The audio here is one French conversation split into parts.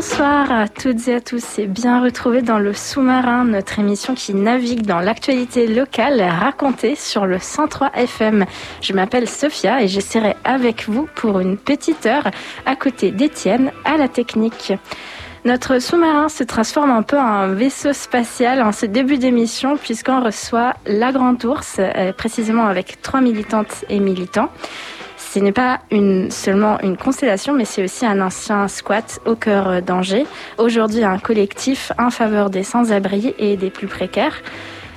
Bonsoir à toutes et à tous et bien retrouvés dans le sous-marin, notre émission qui navigue dans l'actualité locale racontée sur le 103 FM. Je m'appelle Sophia et j'essaierai avec vous pour une petite heure à côté d'Étienne à la technique. Notre sous-marin se transforme un peu en vaisseau spatial en ce début d'émission puisqu'on reçoit la Grande Ours, euh, précisément avec trois militantes et militants ce n'est pas seulement une constellation, mais c'est aussi un ancien squat au cœur d'Angers. Aujourd'hui, un collectif en faveur des sans-abri et des plus précaires.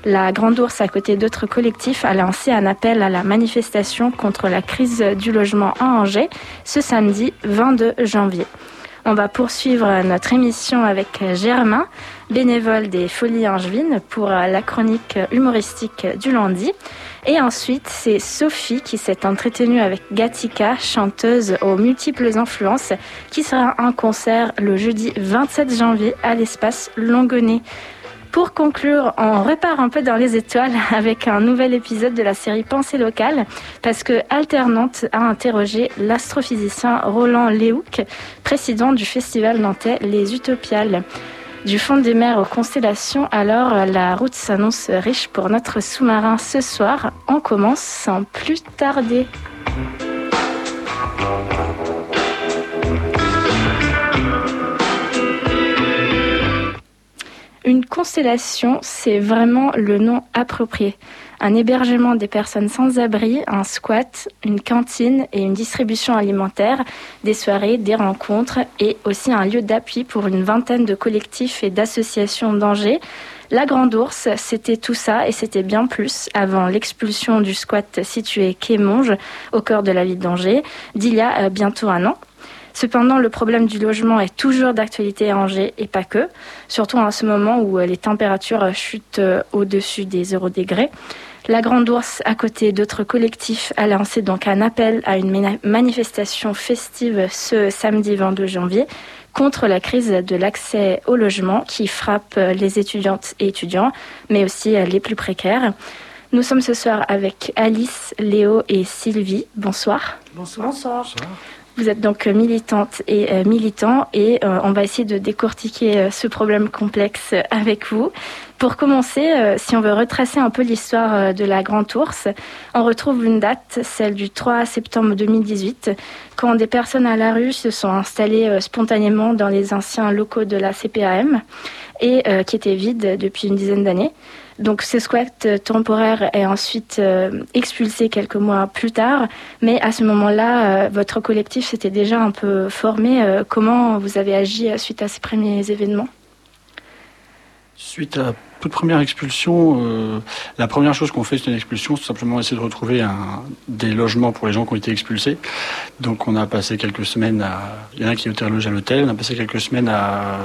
La Grande Ourse, à côté d'autres collectifs, a lancé un appel à la manifestation contre la crise du logement à Angers ce samedi 22 janvier. On va poursuivre notre émission avec Germain, bénévole des Folies Angevines, pour la chronique humoristique du lundi. Et ensuite, c'est Sophie qui s'est entretenue avec Gatika, chanteuse aux multiples influences, qui sera en concert le jeudi 27 janvier à l'espace Longonnet. Pour conclure, on repart un peu dans les étoiles avec un nouvel épisode de la série Pensée locale, parce que Alternante a interrogé l'astrophysicien Roland Léouc, président du festival nantais Les Utopiales. Du fond des mers aux constellations, alors la route s'annonce riche pour notre sous-marin ce soir. On commence sans plus tarder. Une constellation, c'est vraiment le nom approprié un hébergement des personnes sans abri, un squat, une cantine et une distribution alimentaire, des soirées, des rencontres et aussi un lieu d'appui pour une vingtaine de collectifs et d'associations d'Angers. La Grande Ourse, c'était tout ça et c'était bien plus avant l'expulsion du squat situé quai Monge, au cœur de la ville d'Angers, d'il y a euh, bientôt un an. Cependant, le problème du logement est toujours d'actualité à Angers et pas que, surtout en ce moment où euh, les températures chutent euh, au-dessus des 0 degrés. La Grande Ourse, à côté d'autres collectifs, a lancé donc un appel à une manifestation festive ce samedi 22 janvier contre la crise de l'accès au logement qui frappe les étudiantes et étudiants, mais aussi les plus précaires. Nous sommes ce soir avec Alice, Léo et Sylvie. Bonsoir. Bonsoir. Bonsoir. Vous êtes donc militante et euh, militant et euh, on va essayer de décortiquer euh, ce problème complexe avec vous. Pour commencer, si on veut retracer un peu l'histoire de la Grande Ourse, on retrouve une date, celle du 3 septembre 2018, quand des personnes à la rue se sont installées spontanément dans les anciens locaux de la CPAM et qui étaient vides depuis une dizaine d'années. Donc ce squat euh, temporaire est ensuite euh, expulsé quelques mois plus tard, mais à ce moment-là, euh, votre collectif s'était déjà un peu formé. comment vous avez agi suite à ces premiers événements? Suite à toute première expulsion, euh, la première chose qu'on fait, c'est une expulsion, c'est simplement essayer de retrouver un, des logements pour les gens qui ont été expulsés. Donc on a passé quelques semaines à... Il y en a qui ont été relogés à l'hôtel, on a passé quelques semaines à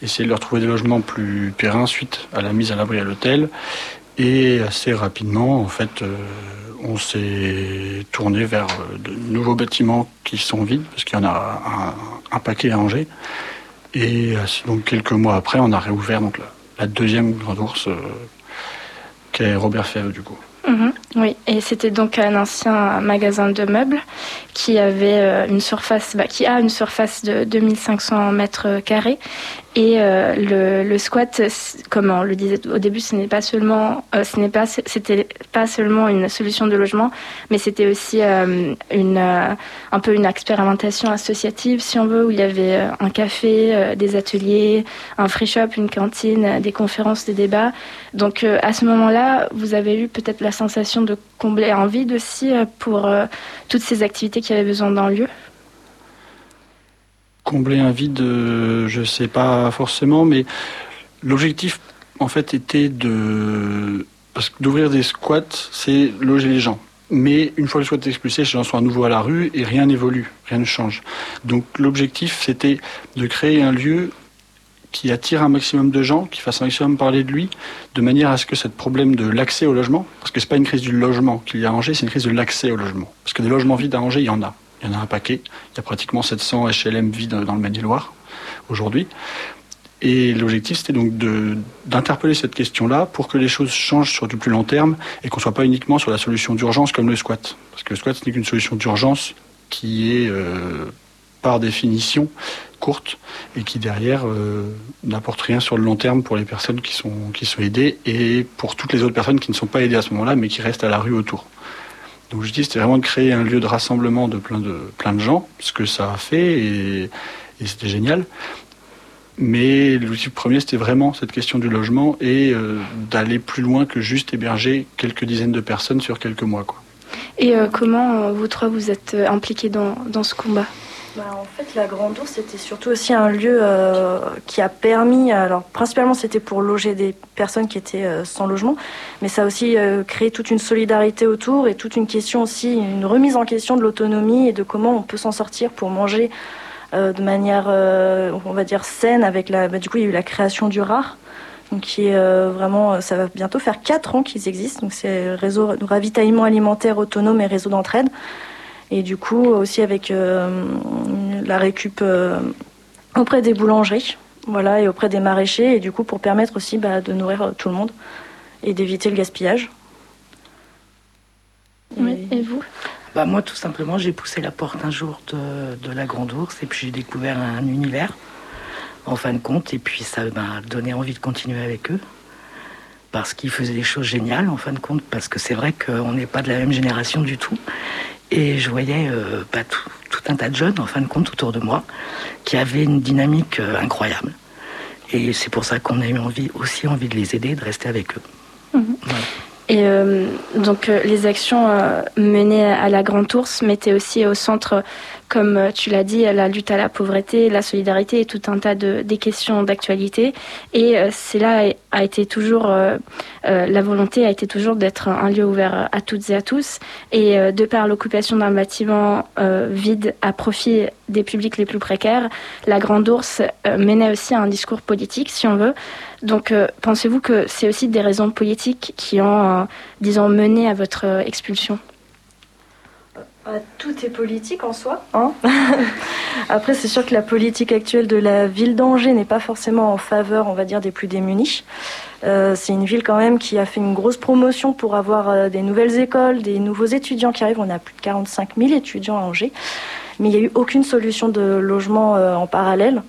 essayer de leur trouver des logements plus pérennes suite à la mise à l'abri à l'hôtel. Et assez rapidement, en fait, euh, on s'est tourné vers euh, de nouveaux bâtiments qui sont vides, parce qu'il y en a un, paquet à Angers. Et donc quelques mois après, on a réouvert donc là la deuxième grande ours, euh, qui est Robert Ferre du coup. Mhm. oui, et c'était donc un ancien magasin de meubles qui avait euh, une surface, bah, qui a une surface de 2500 mètres carrés et euh, le, le, squat, comme on le disait au début, ce n'est pas seulement, euh, ce n'est pas, c'était pas seulement une solution de logement, mais c'était aussi euh, une, un peu une expérimentation associative, si on veut, où il y avait un café, des ateliers, un free shop, une cantine, des conférences, des débats. Donc à ce moment-là, vous avez eu peut-être la sensation de combler un vide aussi pour toutes ces activités qui avaient besoin d'un lieu? Combler un vide, euh, je ne sais pas forcément, mais l'objectif, en fait, était de. Parce que d'ouvrir des squats, c'est loger les gens. Mais une fois le squat expulsé, les gens sont à nouveau à la rue et rien n'évolue, rien ne change. Donc l'objectif, c'était de créer un lieu qui attire un maximum de gens, qui fasse un maximum parler de lui, de manière à ce que ce problème de l'accès au logement, parce que c'est pas une crise du logement qu'il y a à Angers, c'est une crise de l'accès au logement. Parce que des logements vides à Angers, il y en a. Il y en a un paquet. Il y a pratiquement 700 HLM vides dans le Maine-et-Loire aujourd'hui. Et l'objectif, c'était donc d'interpeller cette question-là pour que les choses changent sur du plus long terme et qu'on soit pas uniquement sur la solution d'urgence comme le squat. Parce que le squat, ce n'est qu'une solution d'urgence qui est, euh, par définition, courte et qui, derrière, euh, n'apporte rien sur le long terme pour les personnes qui sont, qui sont aidées et pour toutes les autres personnes qui ne sont pas aidées à ce moment-là, mais qui restent à la rue autour. Donc je dis, c'était vraiment de créer un lieu de rassemblement de plein de, plein de gens, ce que ça a fait et, c'était génial. Mais l'outil premier, c'était vraiment cette question du logement et euh, d'aller plus loin que juste héberger quelques dizaines de personnes sur quelques mois. Quoi. Et euh, comment euh, vous trois vous êtes impliqués dans, dans ce combat? Bah, en fait, la Grande Ourse, c'était surtout aussi un lieu qui a permis, alors principalement c'était pour loger des personnes qui étaient sans logement, mais ça a aussi créé toute une solidarité autour et toute une question aussi, une remise en question de l'autonomie et de comment on peut s'en sortir pour manger euh, de manière, euh, on va dire, saine. Avec la, bah, du coup, il y a eu la création du RAR, donc qui est euh, vraiment, ça va bientôt faire 4 ans qu'ils existent. Donc c'est réseau de ravitaillement alimentaire autonome et réseau d'entraide. Et du coup, aussi avec la récup auprès des boulangeries, voilà, et auprès des maraîchers, et du coup pour permettre aussi bah, de nourrir tout le monde et d'éviter le gaspillage. et vous? Bah, moi, tout simplement, j'ai poussé la porte un jour de, la Grande Ourse et puis j'ai découvert un univers, en fin de compte, et puis ça m'a donné envie de continuer avec eux. Parce qu'ils faisaient des choses géniales, en fin de compte, parce que c'est vrai qu'on n'est pas de la même génération du tout. Et je voyais euh, bah, tout, un tas de jeunes, en fin de compte, autour de moi, qui avaient une dynamique euh, incroyable. Et c'est pour ça qu'on a eu envie, aussi envie de les aider, de rester avec eux. Mhm. Et euh, donc les actions menées à la Grande Ourse mettaient aussi au centre, comme tu l'as dit, la lutte à la pauvreté, la solidarité et tout un tas de des questions d'actualité. Et c'est là a été toujours la volonté a été toujours d'être un lieu ouvert à toutes et à tous. Et de par l'occupation d'un bâtiment vide à profit des publics les plus précaires, la Grande Ourse menait aussi un discours politique, si on veut. Donc, euh, pensez-vous que c'est aussi des raisons politiques qui ont, euh, disons, mené à votre euh, expulsion? Tout est politique en soi. Hein Après, c'est sûr que la politique actuelle de la ville d'Angers n'est pas forcément en faveur, on va dire, des plus démunis. c'est une ville quand même qui a fait une grosse promotion pour avoir des nouvelles écoles, des nouveaux étudiants qui arrivent. On a plus de 45 000 étudiants à Angers mais il n'y a eu aucune solution de logement euh, en parallèle.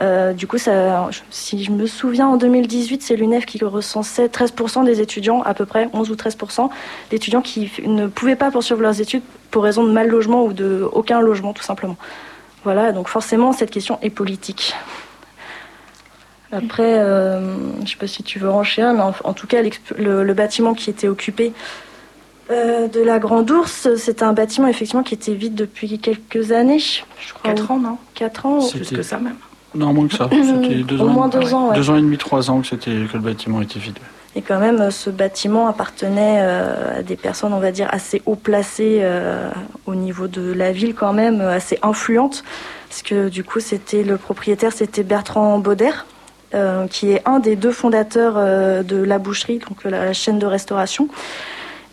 Euh, du coup, si je me souviens, en 2018, c'est l'UNEF qui recensait 13% des étudiants, à peu près 11 ou 13% d'étudiants qui ne pouvaient pas poursuivre leurs études pour raison de mal logement ou de aucun logement, tout simplement. Voilà, donc forcément, cette question est politique. Après, euh, je ne sais pas si tu veux enchaîner, mais en, tout cas, le, bâtiment qui était occupé euh, de la Grande Ourse, c'est un bâtiment effectivement qui était vide depuis quelques années. Je crois. 4 ans, non? 4 ans Plus que ça même. Non, moins que ça. C'était deux Au moins deux ans. Deux ans et demi, trois ans que, c'était, que le bâtiment était vide. Et quand même, ce bâtiment appartenait euh, à des personnes, on va dire, assez haut placées euh, au niveau de la ville, quand même, assez influentes. Parce que du coup, c'était le propriétaire, c'était Bertrand Bauder, qui est un des deux fondateurs de la boucherie, donc la chaîne de restauration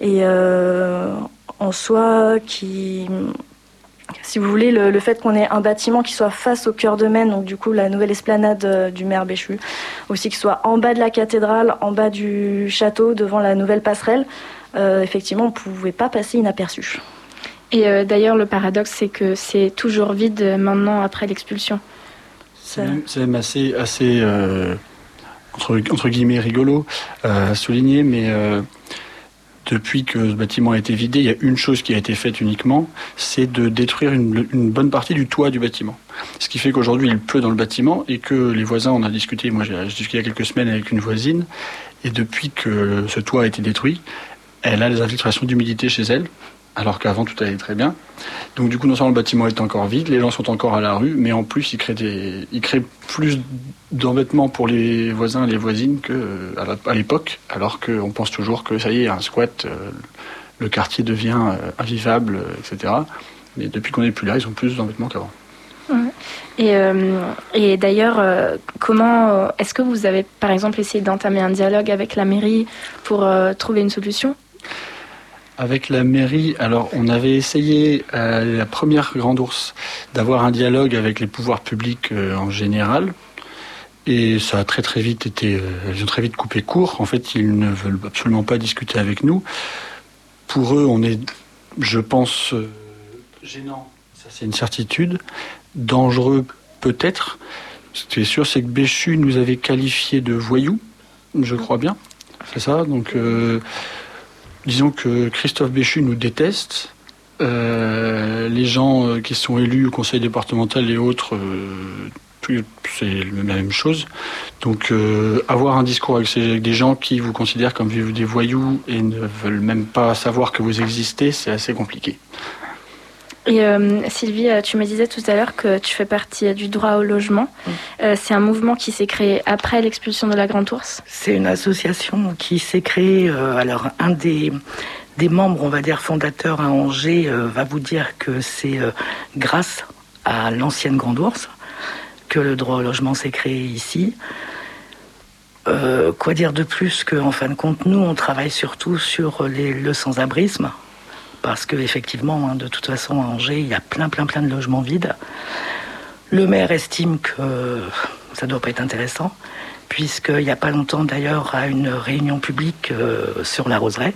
et euh, en soi qui si vous voulez, le, fait qu'on ait un bâtiment qui soit face au cœur de Maine, donc du coup la nouvelle esplanade euh, du maire Béchu, aussi qu'il soit en bas de la cathédrale, en bas du château, devant la nouvelle passerelle, euh, effectivement, on ne pouvait pas passer inaperçu. Et d'ailleurs, le paradoxe, c'est que c'est toujours vide maintenant après l'expulsion. C'est même, assez, assez entre, entre, guillemets, rigolo à souligner, mais depuis que ce bâtiment a été vidé, il y a une chose qui a été faite uniquement, c'est de détruire une, bonne partie du toit du bâtiment. Ce qui fait qu'aujourd'hui il pleut dans le bâtiment et que les voisins, on a discuté, moi j'ai discuté il y a quelques semaines avec une voisine, et depuis que ce toit a été détruit, elle a des infiltrations d'humidité chez elle, alors qu'avant tout allait très bien. Donc du coup, non seulement le bâtiment est encore vide, les gens sont encore à la rue, mais en plus, il crée, des, plus d'embêtements pour les voisins et les voisines qu'à à l'époque, alors qu'on pense toujours que ça y est, un squat, euh, le quartier devient euh, invivable, euh, etc. Mais depuis qu'on n'est plus là, ils ont plus d'embêtements qu'avant. Et, et d'ailleurs, comment est-ce que vous avez par exemple essayé d'entamer un dialogue avec la mairie pour trouver une solution? Avec la mairie, alors on avait essayé à la première Grande Ourse d'avoir un dialogue avec les pouvoirs publics en général, et ça a très très vite été, ils ont très vite coupé court. En fait, ils ne veulent absolument pas discuter avec nous. Pour eux, on est, je pense, gênant. Ça, c'est une certitude. Dangereux, peut-être. Ce qui est sûr, c'est que Béchu nous avait qualifiés de voyous, je crois bien. C'est ça. Donc, euh, disons que Christophe Béchu nous déteste. Euh, les gens euh, qui sont élus au conseil départemental et autres c'est la même chose. Donc euh, avoir un discours avec, des gens qui vous considèrent comme des voyous et ne veulent même pas savoir que vous existez, c'est assez compliqué. Et euh, Sylvie, euh, tu me disais tout à l'heure que tu fais partie du droit au logement. c'est un mouvement qui s'est créé après l'expulsion de la Grande Ourse? C'est une association qui s'est créée. alors, un des, des membres, on va dire, fondateurs à Angers, va vous dire que c'est grâce à l'ancienne Grande Ourse que le droit au logement s'est créé ici. Euh, quoi dire de plus qu'en fin de compte, nous, on travaille surtout sur les, le sans-abrisme, parce qu'effectivement, hein, de toute façon, à Angers, il y a plein, plein, plein de logements vides. Le maire estime que ça ne doit pas être intéressant, puisqu'il n'y a pas longtemps, d'ailleurs, à une réunion publique euh, sur la Roseraie,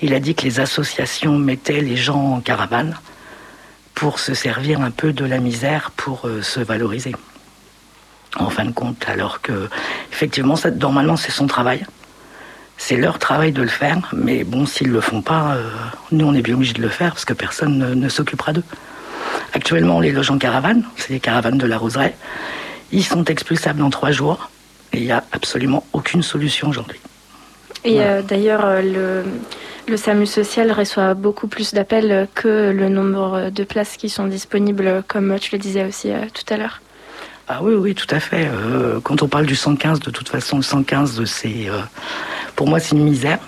il a dit que les associations mettaient les gens en caravane pour se servir un peu de la misère pour euh, se valoriser. En fin de compte, alors que effectivement, normalement, c'est son travail. C'est leur travail de le faire, mais bon, s'ils le font pas, euh, nous, on est bien obligés de le faire parce que personne ne, s'occupera d'eux. Actuellement, on les loge en caravane, c'est les caravanes de la Roseraie. Ils sont expulsables dans trois jours et il n'y a absolument aucune solution aujourd'hui. Et euh, d'ailleurs, le, le SAMU social reçoit beaucoup plus d'appels que le nombre de places qui sont disponibles, comme tu le disais aussi euh, tout à l'heure. Ah oui, oui, tout à fait. Euh, quand on parle du 115, de toute façon, le 115, c'est, euh, pour moi, c'est une misère.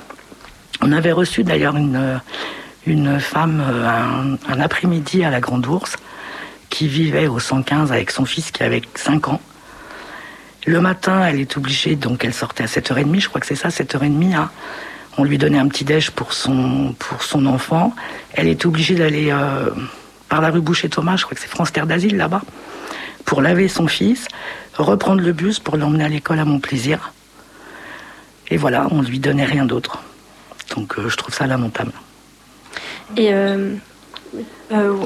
On avait reçu d'ailleurs une, une femme un, un après-midi à la Grande Ourse qui vivait au 115 avec son fils qui avait 5 ans. Le matin, elle est obligée, donc elle sortait à 7h30, je crois que c'est ça, 7h30, hein, on lui donnait un petit déj pour son, pour son enfant. Elle était obligée d'aller euh, par la rue Boucher-Thomas, je crois que c'est France Terre d'Asile là-bas, pour laver son fils, reprendre le bus pour l'emmener à l'école à mon plaisir. Et voilà, on lui donnait rien d'autre. Donc euh, je trouve ça lamentable. Et euh,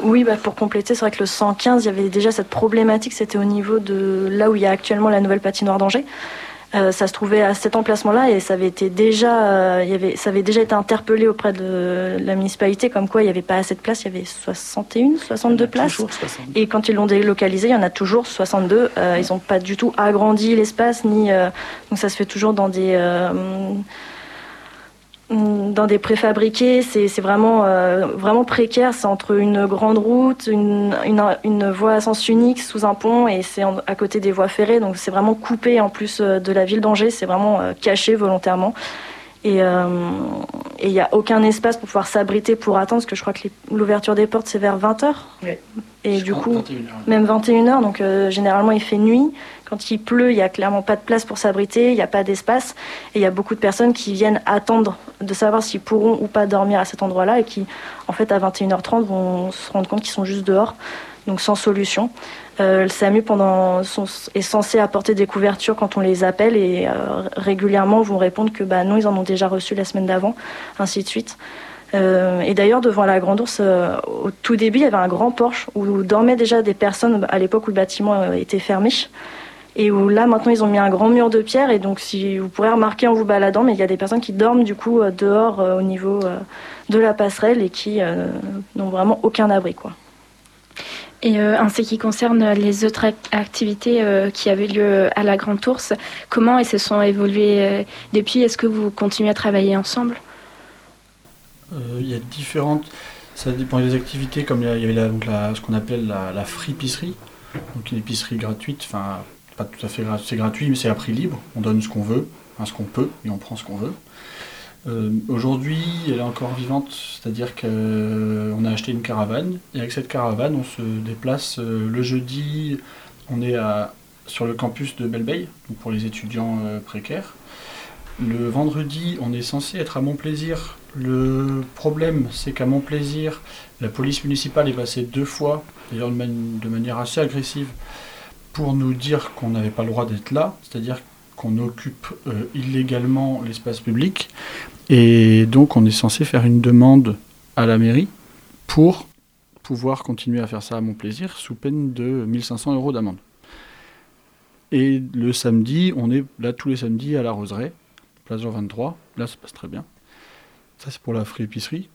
oui, bah, pour compléter, c'est vrai que le 115, il y avait déjà cette problématique, c'était au niveau de là où il y a actuellement la nouvelle patinoire d'Angers. Euh, ça se trouvait à cet emplacement-là et ça avait été déjà, euh, il y avait, ça avait déjà été interpellé auprès de la municipalité comme quoi il n'y avait pas assez de place. Il y avait 61, 62 places. Et quand ils l'ont délocalisé, il y en a toujours 62. Euh, ils n'ont pas du tout agrandi l'espace ni donc ça se fait toujours dans des Mm, dans des préfabriqués, c'est vraiment, euh, vraiment précaire. C'est entre une grande route, une, voie à sens unique sous un pont et c'est à côté des voies ferrées. Donc c'est vraiment coupé en plus euh, de la ville d'Angers. C'est vraiment euh, caché volontairement. Et il n'y a aucun espace pour pouvoir s'abriter pour attendre, parce que je crois que l'ouverture des portes c'est vers 20h. Et du coup, même 21h, donc généralement il fait nuit. Quand il pleut, il n'y a clairement pas de place pour s'abriter, il n'y a pas d'espace. Et il y a beaucoup de personnes qui viennent attendre de savoir s'ils pourront ou pas dormir à cet endroit-là et qui, en fait, à 21h30, vont se rendre compte qu'ils sont juste dehors, donc sans solution. Euh, le SAMU est censé apporter des couvertures quand on les appelle et euh, régulièrement vont répondre que bah, non, ils en ont déjà reçu la semaine d'avant, ainsi de suite. Euh, et d'ailleurs, devant la Grande Ourse, au tout début, il y avait un grand porche où dormaient déjà des personnes à l'époque où le bâtiment était fermé et où là maintenant ils ont mis un grand mur de pierre et donc si vous pourrez remarquer en vous baladant mais il y a des personnes qui dorment du coup dehors au niveau de la passerelle et qui n'ont vraiment aucun abri quoi. Et en ce qui concerne les autres activités qui avaient lieu à la Grande Ourse, comment elles se sont évoluées depuis? Est-ce que vous continuez à travailler ensemble? Il y a différentes. Ça dépend des activités, comme il y avait la, ce qu'on appelle la, la fripisserie, donc une épicerie gratuite, enfin pas tout à fait gratuit, c'est gratuit, mais c'est à prix libre. On donne ce qu'on veut, ce qu'on peut, et on prend ce qu'on veut. Euh, aujourd'hui, elle est encore vivante, c'est-à-dire qu'on a acheté une caravane, et avec cette caravane, on se déplace euh, le jeudi, on est à, sur le campus de Belleveille, pour les étudiants euh, précaires. Le vendredi, on est censé être à Montplaisir. Le problème, c'est qu'à Montplaisir, la police municipale est passée deux fois, d'ailleurs de, manière assez agressive, pour nous dire qu'on n'avait pas le droit d'être là, c'est-à-dire qu'on occupe illégalement l'espace public. Et donc on est censé faire une demande à la mairie pour pouvoir continuer à faire ça à mon plaisir sous peine de 1500 euros d'amende. Et le samedi, on est là tous les samedis à la Roseraie, place Jean 23. Là, ça passe très bien. Ça, c'est pour la épicerie.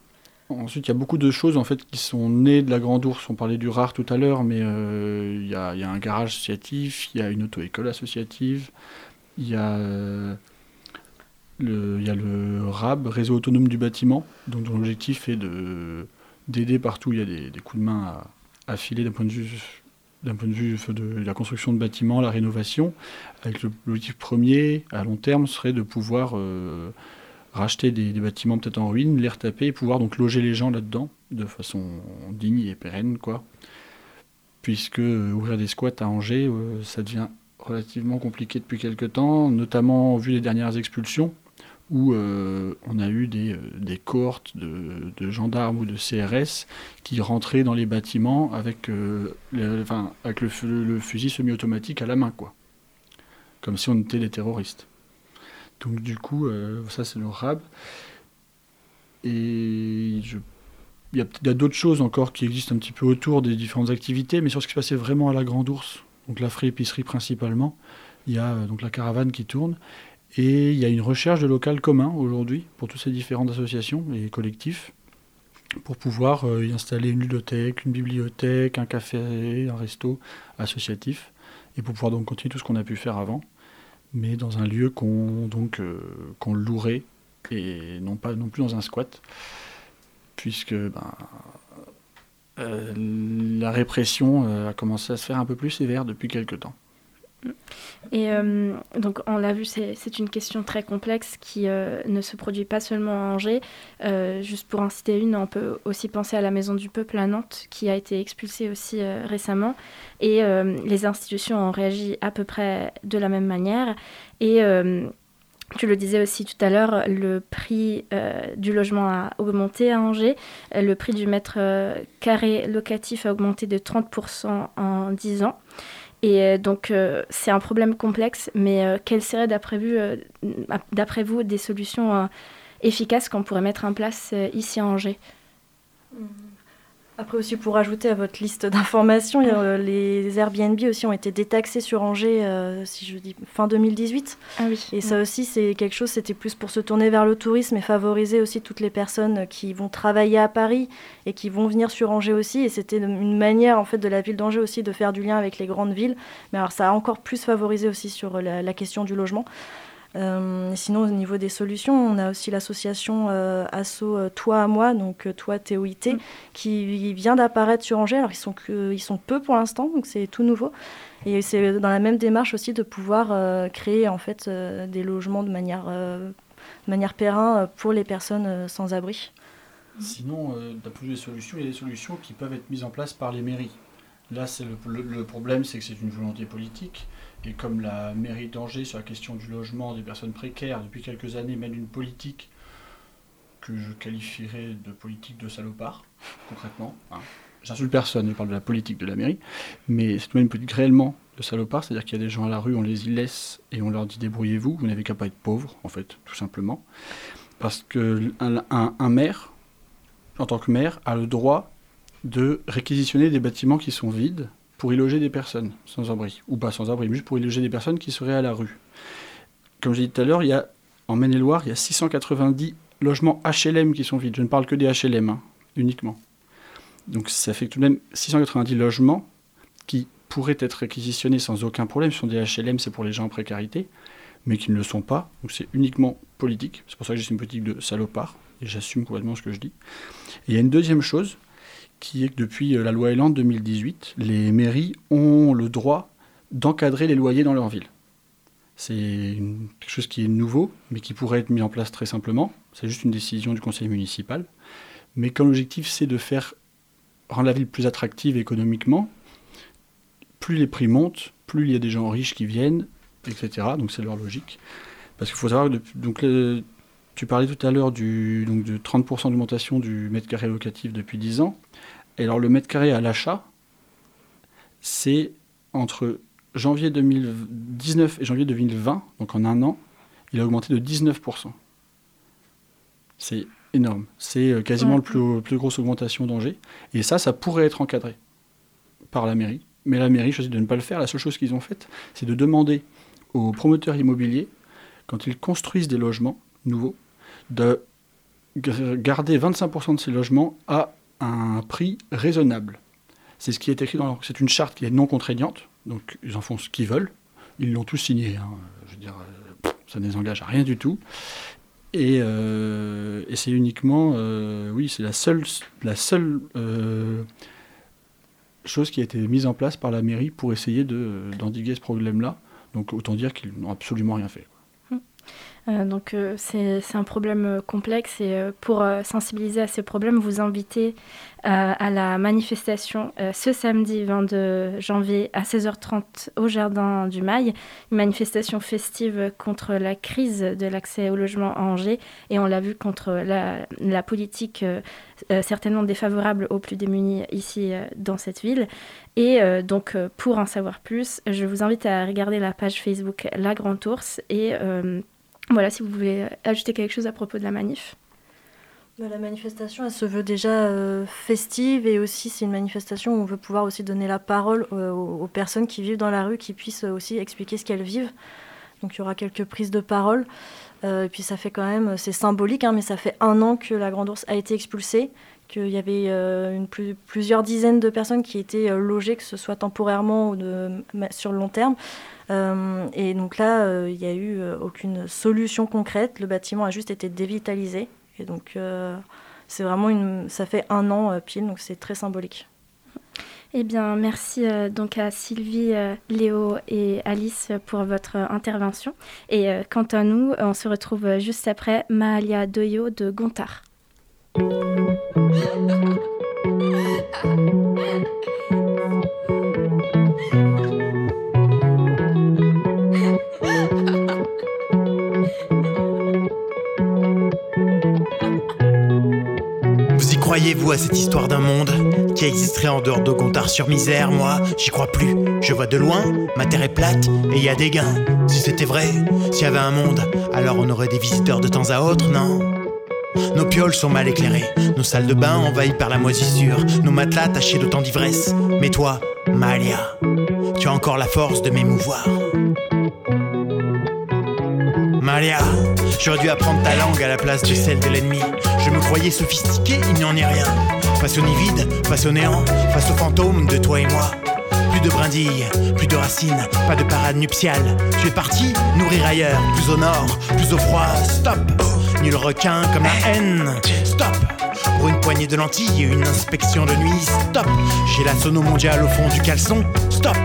Ensuite, il y a beaucoup de choses en fait qui sont nées de la Grande Ours. On parlait du rare tout à l'heure, mais euh, il y, a, un garage associatif, il y a une auto-école associative, il y a il y a le RAB, Réseau Autonome du Bâtiment, dont, l'objectif est de, d'aider partout où il y a des, coups de main à, filer d'un point de vue d'un point de vue de la construction de bâtiments, la rénovation, avec l'objectif premier à long terme serait de pouvoir euh, racheter des, bâtiments peut-être en ruine, les retaper et pouvoir donc loger les gens là-dedans de façon digne et pérenne, quoi. Puisque euh, ouvrir des squats à Angers, euh, ça devient relativement compliqué depuis quelques temps, notamment vu les dernières expulsions où euh, on a eu des, euh, cohortes de, gendarmes ou de CRS qui rentraient dans les bâtiments avec, euh, le, avec le, fusil semi-automatique à la main, quoi. Comme si on était des terroristes. Donc du coup, ça c'est le RAB. Et il y a, d'autres choses encore qui existent un petit peu autour des différentes activités, mais sur ce qui se passait vraiment à la Grande Ourse, donc la épicerie principalement, il y a donc la caravane qui tourne, et il y a une recherche de local commun aujourd'hui pour toutes ces différentes associations et collectifs pour pouvoir euh, y installer une ludothèque, une bibliothèque, un café, un resto associatif, et pour pouvoir donc continuer tout ce qu'on a pu faire avant, mais dans un lieu qu'on donc euh, qu'on louerait et non pas non plus dans un squat, puisque ben, euh, la répression a commencé à se faire un peu plus sévère depuis quelques temps. Et euh, donc, on l'a vu, c'est une question très complexe qui euh, ne se produit pas seulement à Angers. Euh, juste pour en citer une, on peut aussi penser à la Maison du Peuple à Nantes, qui a été expulsée aussi récemment. Et les institutions ont réagi à peu près de la même manière. Et tu le disais aussi tout à l'heure, le prix du logement a augmenté à Angers. Le prix du mètre carré locatif a augmenté de 30% en 10 ans. Et euh, donc, euh, c'est un problème complexe, mais euh, quelles seraient, d'après vous, des solutions efficaces qu'on pourrait mettre en place ici à Angers? Mmh. Après aussi pour ajouter à votre liste d'informations, les Airbnb aussi ont été détaxés sur Angers, euh, si je dis fin 2018. Ah oui. Et ça aussi c'est quelque chose, c'était plus pour se tourner vers le tourisme et favoriser aussi toutes les personnes qui vont travailler à Paris et qui vont venir sur Angers aussi. Et c'était une manière en fait de la ville d'Angers aussi de faire du lien avec les grandes villes. Mais alors ça a encore plus favorisé aussi sur la question du logement. Euh, sinon, au niveau des solutions, on a aussi l'association euh, Asso euh, Toi à moi, donc Toi TOIT, mm. qui vient d'apparaître sur Angers. Alors, ils sont, que, ils sont peu pour l'instant, donc c'est tout nouveau. Et c'est dans la même démarche aussi de pouvoir créer en fait des logements de manière, de manière périn pour les personnes sans abri. Sinon, d'un point de vue des solutions, il y a des solutions qui peuvent être mises en place par les mairies. Là, c'est le, problème, c'est que c'est une volonté politique. Et comme la mairie d'Angers, sur la question du logement des personnes précaires, depuis quelques années, mène une politique que je qualifierais de politique de salopard, concrètement. Hein. J'insulte personne, je parle de la politique de la mairie, mais c'est une politique réellement de salopard, c'est-à-dire qu'il y a des gens à la rue, on les y laisse et on leur dit débrouillez-vous, vous, n'avez qu'à pas être pauvre, en fait, tout simplement. Parce qu'un un maire, en tant que maire, a le droit de réquisitionner des bâtiments qui sont vides pour y loger des personnes sans abri, ou pas sans abri, mais juste pour y loger des personnes qui seraient à la rue. Comme j'ai dit tout à l'heure, en Maine-et-Loire, il y a 690 logements HLM qui sont vides. Je ne parle que des HLM, hein, uniquement. Donc ça fait tout de même 690 logements qui pourraient être réquisitionnés sans aucun problème. Ce sont des HLM, c'est pour les gens en précarité, mais qui ne le sont pas. Donc c'est uniquement politique. C'est pour ça que j'ai une politique de salopard, et j'assume complètement ce que je dis. Et il y a une deuxième chose, qui est que depuis euh, la loi Elan 2018, les mairies ont le droit d'encadrer les loyers dans leur ville. C'est quelque chose qui est nouveau, mais qui pourrait être mis en place très simplement. C'est juste une décision du conseil municipal. Mais quand l'objectif, c'est de faire rendre la ville plus attractive économiquement, plus les prix montent, plus il y a des gens riches qui viennent, etc. Donc c'est leur logique. Parce qu'il faut savoir que donc, tu parlais tout à l'heure du, donc de 30% d'augmentation du mètre carré locatif depuis 10 ans. Et alors le mètre carré à l'achat, c'est entre janvier 2019 et janvier 2020, donc en un an, il a augmenté de 19%. C'est énorme. C'est euh, quasiment la le plus, grosse augmentation d'Angers. Et ça, ça pourrait être encadré par la mairie. Mais la mairie choisit de ne pas le faire. La seule chose qu'ils ont faite, c'est de demander aux promoteurs immobiliers, quand ils construisent des logements nouveaux, de garder 25% de ces logements à un prix raisonnable. C'est ce qui est écrit dans. C'est une charte qui est non contraignante, donc ils en font ce qu'ils veulent. Ils l'ont tous signé. Hein. Je veux euh, ça ne les engage à rien du tout. Et, euh, c'est uniquement, euh, oui, c'est la seule, la seule chose qui a été mise en place par la mairie pour essayer d'endiguer ce problème-là. Donc autant dire qu'ils n'ont absolument rien fait. Euh, donc euh, c'est un problème euh, complexe et pour sensibiliser à ces problèmes, vous invitez à la manifestation ce samedi 22 janvier à 16h30 au Jardin du Mail, une manifestation festive contre la crise de l'accès au logement à Angers et on l'a vu contre la, politique certainement défavorable aux plus démunis ici dans cette ville. Et donc pour en savoir plus, je vous invite à regarder la page Facebook La Grande Ours et voilà, si vous voulez ajouter quelque chose à propos de la manif. Bah, la manifestation, elle se veut déjà euh, festive et aussi c'est une manifestation où on veut pouvoir aussi donner la parole euh, aux, personnes qui vivent dans la rue, qui puissent aussi expliquer ce qu'elles vivent. Donc il y aura quelques prises de parole. Euh, et puis ça fait quand même, c'est symbolique, hein, mais ça fait un an que la Grande Ourse a été expulsée, qu'il y avait une, plusieurs dizaines de personnes qui étaient logées, que ce soit temporairement ou sur le long terme. Euh, et donc là, euh, il n'y a eu euh, aucune solution concrète. Le bâtiment a juste été dévitalisé. Et donc, c'est vraiment une. Ça fait un an pile, donc c'est très symbolique. Eh bien, merci donc à Sylvie, Léo et Alice pour votre intervention. Et quant à nous, on se retrouve juste après Mahalia Doyo de Gontard. Croyez-vous à cette histoire d'un monde qui existerait en dehors de Gontard sur misère? Moi, j'y crois plus. Je vois de loin, ma terre est plate et y a des gains. Si c'était vrai, s'il y avait un monde, alors on aurait des visiteurs de temps à autre, non? Nos pioles sont mal éclairées, nos salles de bain envahies par la moisissure, nos matelas tachés d'autant d'ivresse. Mais toi, Malia, tu as encore la force de m'émouvoir. Malia, j'aurais dû apprendre ta langue à la place de celle de l'ennemi. Je me croyais sophistiqué, il n'en est rien. Face au nid vide, face au néant, face aux fantômes de toi et moi. Plus de brindilles, plus de racines, pas de parade nuptiale. Tu es parti nourrir ailleurs, plus au nord, plus au froid. Stop, nul requin comme la haine. Stop, pour une poignée de lentilles et une inspection de nuit. Stop, j'ai la sono mondiale au fond du caleçon. Stop,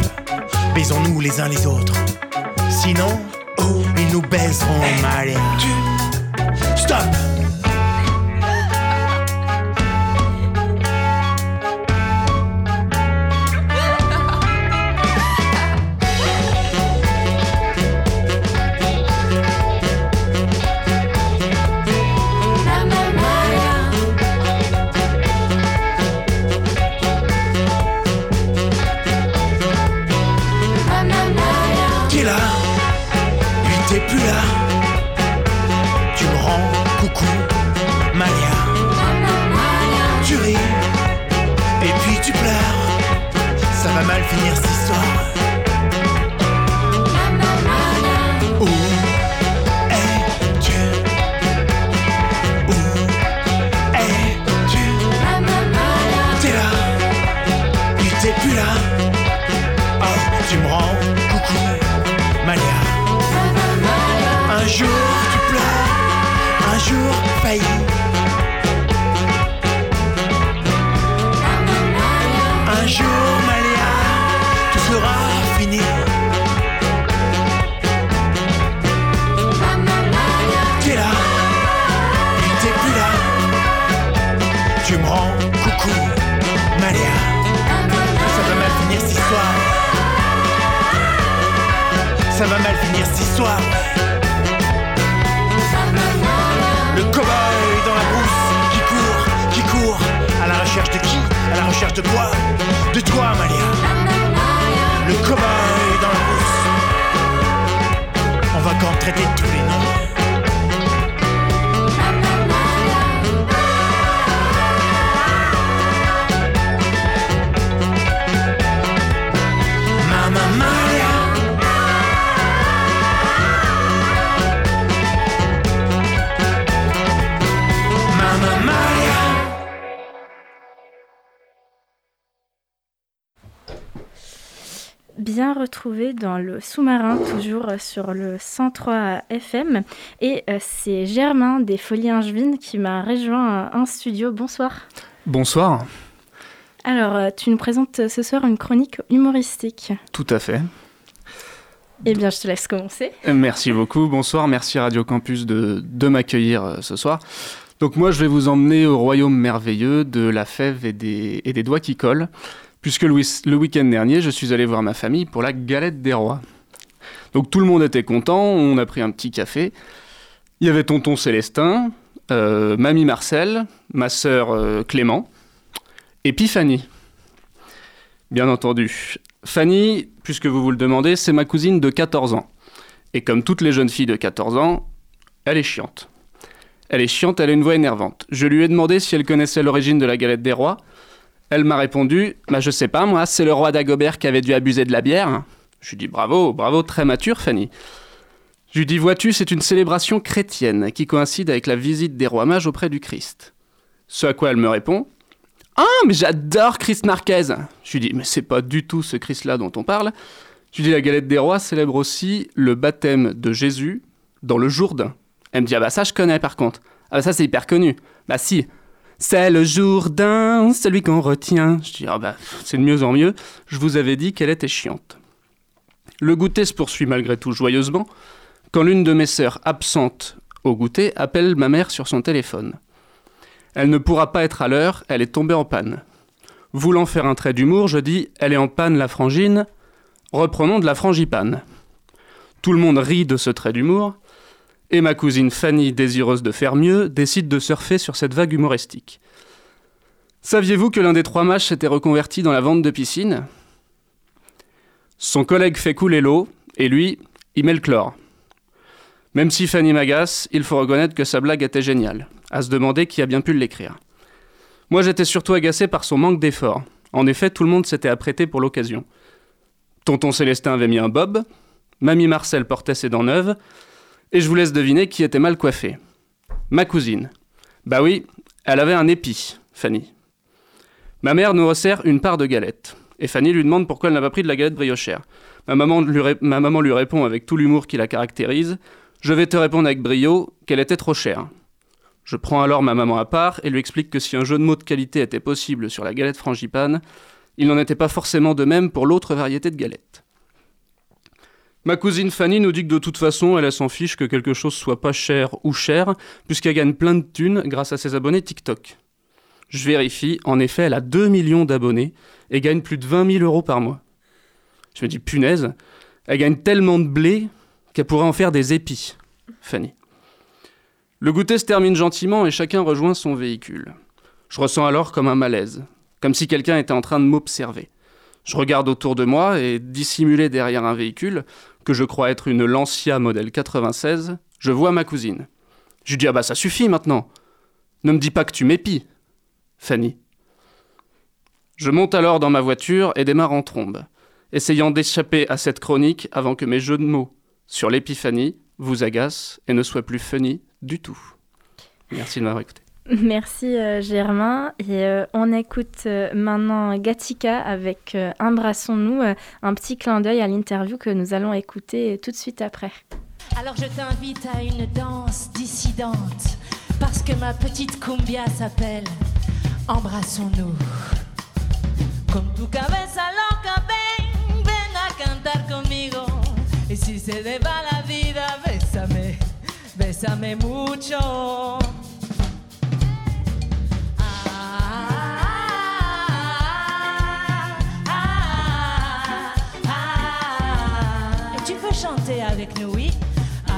baisons-nous les uns les autres. Sinon, oh, ils nous baiseront mal. Bien retrouvé dans le sous-marin, toujours sur le 103 FM. Et euh, c'est Germain des Folies Angevines qui m'a rejoint en studio. Bonsoir. Bonsoir, Alors, euh, tu nous présentes ce soir une chronique humoristique. tout à fait. Eh bien, je te laisse commencer. Euh, Merci beaucoup, bonsoir, merci Radio Campus de, de m'accueillir euh, ce soir. Donc moi je vais vous emmener au royaume merveilleux de la fève et des, et des doigts qui collent, puisque le, week-end dernier je suis allé voir ma famille pour la galette des rois. Donc tout le monde était content, on a pris un petit café. Il y avait tonton Célestin, euh, mamie Marcel, ma sœur euh, Clément, et puis Fanny. Bien entendu. Fanny, puisque vous vous le demandez, c'est ma cousine de 14 ans. Et comme toutes les jeunes filles de 14 ans, elle est chiante. Elle est chiante, elle a une voix énervante. Je lui ai demandé si elle connaissait l'origine de la galette des rois. Elle m'a répondu Bah, je sais pas, moi, c'est le roi d'Agobert qui avait dû abuser de la bière. Je lui dis Bravo, bravo, très mature, Fanny. Je lui dis Vois-tu, c'est une célébration chrétienne qui coïncide avec la visite des rois mages auprès du Christ. Ce à quoi elle me répond Ah, mais j'adore Christ Marquez Je lui dis Mais c'est pas du tout ce Christ-là dont on parle. Je lui dis La galette des rois célèbre aussi le baptême de Jésus dans le Jourdain. Elle me dit, ah bah ça je connais par contre. Ah bah ça c'est hyper connu. Bah si. C'est le Jourdain, celui qu'on retient. Je dis, ah bah c'est de mieux en mieux. Je vous avais dit qu'elle était chiante. Le goûter se poursuit malgré tout joyeusement quand l'une de mes sœurs absentes au goûter appelle ma mère sur son téléphone. Elle ne pourra pas être à l'heure, elle est tombée en panne. Voulant faire un trait d'humour, je dis, elle est en panne la frangine, reprenons de la frangipane. Tout le monde rit de ce trait d'humour, et ma cousine Fanny, désireuse de faire mieux, décide de surfer sur cette vague humoristique. Saviez-vous que l'un des trois mages s'était reconverti dans la vente de piscines? Son collègue fait couler l'eau, et lui, il met le chlore. Même si Fanny m'agace, il faut reconnaître que sa blague était géniale, à se demander qui a bien pu l'écrire. Moi j'étais surtout agacé par son manque d'effort. En effet, tout le monde s'était apprêté pour l'occasion. Tonton Célestin avait mis un bob, Mamie Marcel portait ses dents neuves, et je vous laisse deviner qui était mal coiffé. Ma cousine. Bah oui, elle avait un épi, Fanny. Ma mère nous resserre une part de galette, et Fanny lui demande pourquoi elle n'a pas pris de la galette briochère. Ma maman lui, ma maman lui répond avec tout l'humour qui la caractérise Je vais te répondre avec brio qu'elle était trop chère. Je prends alors ma maman à part et lui explique que si un jeu de mots de qualité était possible sur la galette frangipane, il n'en était pas forcément de même pour l'autre variété de galette. Ma cousine Fanny nous dit que de toute façon, elle, s'en fiche que quelque chose soit pas cher ou cher, puisqu'elle gagne plein de thunes grâce à ses abonnés TikTok. Je vérifie, en effet, elle a 2 millions d'abonnés et gagne plus de 20 000 euros par mois. Je me dis, punaise, elle gagne tellement de blé qu'elle pourrait en faire des épis, Fanny. Le goûter se termine gentiment et chacun rejoint son véhicule. Je ressens alors comme un malaise, comme si quelqu'un était en train de m'observer. Je regarde autour de moi et, dissimulé derrière un véhicule, que je crois être une Lancia modèle 96, je vois ma cousine. Je lui dis Ah bah ça suffit maintenant Ne me dis pas que tu m'épies Fanny. Je monte alors dans ma voiture et démarre en trombe, essayant d'échapper à cette chronique avant que mes jeux de mots sur l'épiphanie vous agacent et ne soient plus funny du tout. Merci de m'avoir écouté. Merci euh, Germain. Et euh, on écoute euh, maintenant Gatika avec Embrassons-nous, un petit clin d'œil à l'interview que nous allons écouter tout de suite après. Alors je t'invite à une danse dissidente parce que ma petite cumbia s'appelle Embrassons-nous. Con tu cabeza loca, ven, ven a cantar conmigo. Y si se te la vida, bésame, bésame mucho. avec. Ah,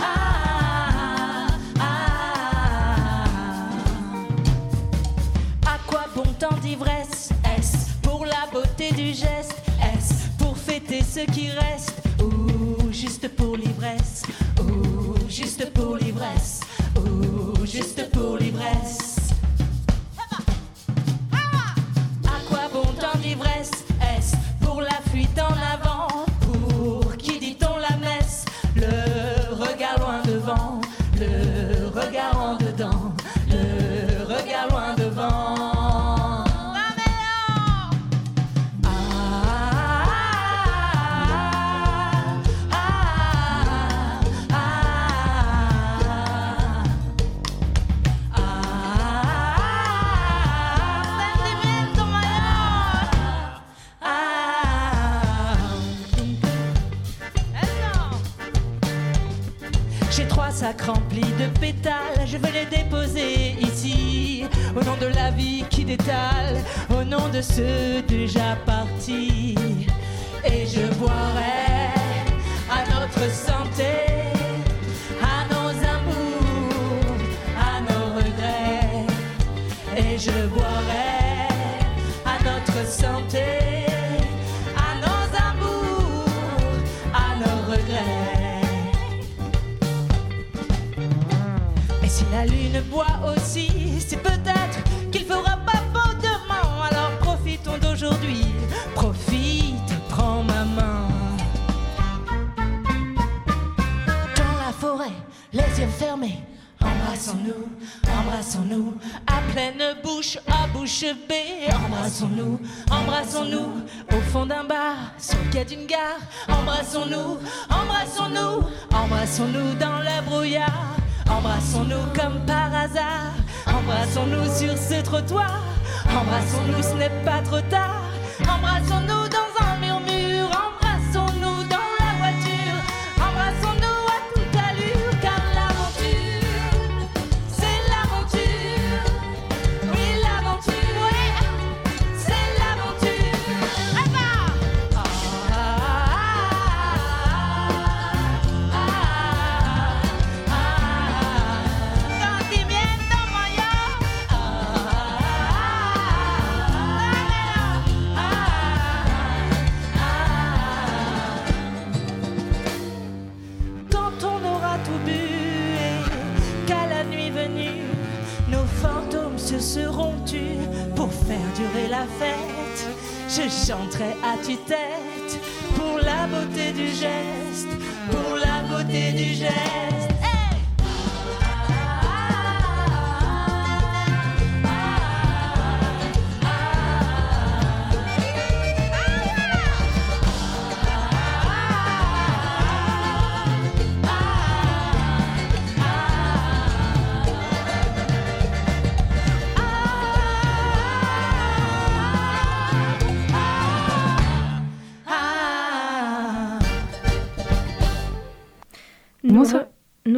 ah, ah, à quoi bon tant d'ivresse? Est-ce pour la beauté du geste? Est-ce pour fêter ce qui reste? Ou juste pour l'ivresse? Ou juste pour l'ivresse? Ou juste pour l'ivresse? Pour la fuite en avant qui détale, au nom de ceux déjà partis. Et je boirai à notre santé, à nos amours, à nos regrets. Et je boirai à notre santé, à nos amours, à nos regrets. Et si la lune boit aussi, c'est peut-être Embrassons-nous, embrassons-nous, à pleine bouche, à bouche bée. Embrassons-nous, embrassons-nous, au fond d'un bar, sur le quai d'une gare. Embrassons-nous, embrassons-nous, embrassons-nous dans le brouillard. Embrassons-nous comme par hasard, embrassons-nous sur ce trottoir. Embrassons-nous, ce n'est pas trop tard. Embrassons-nous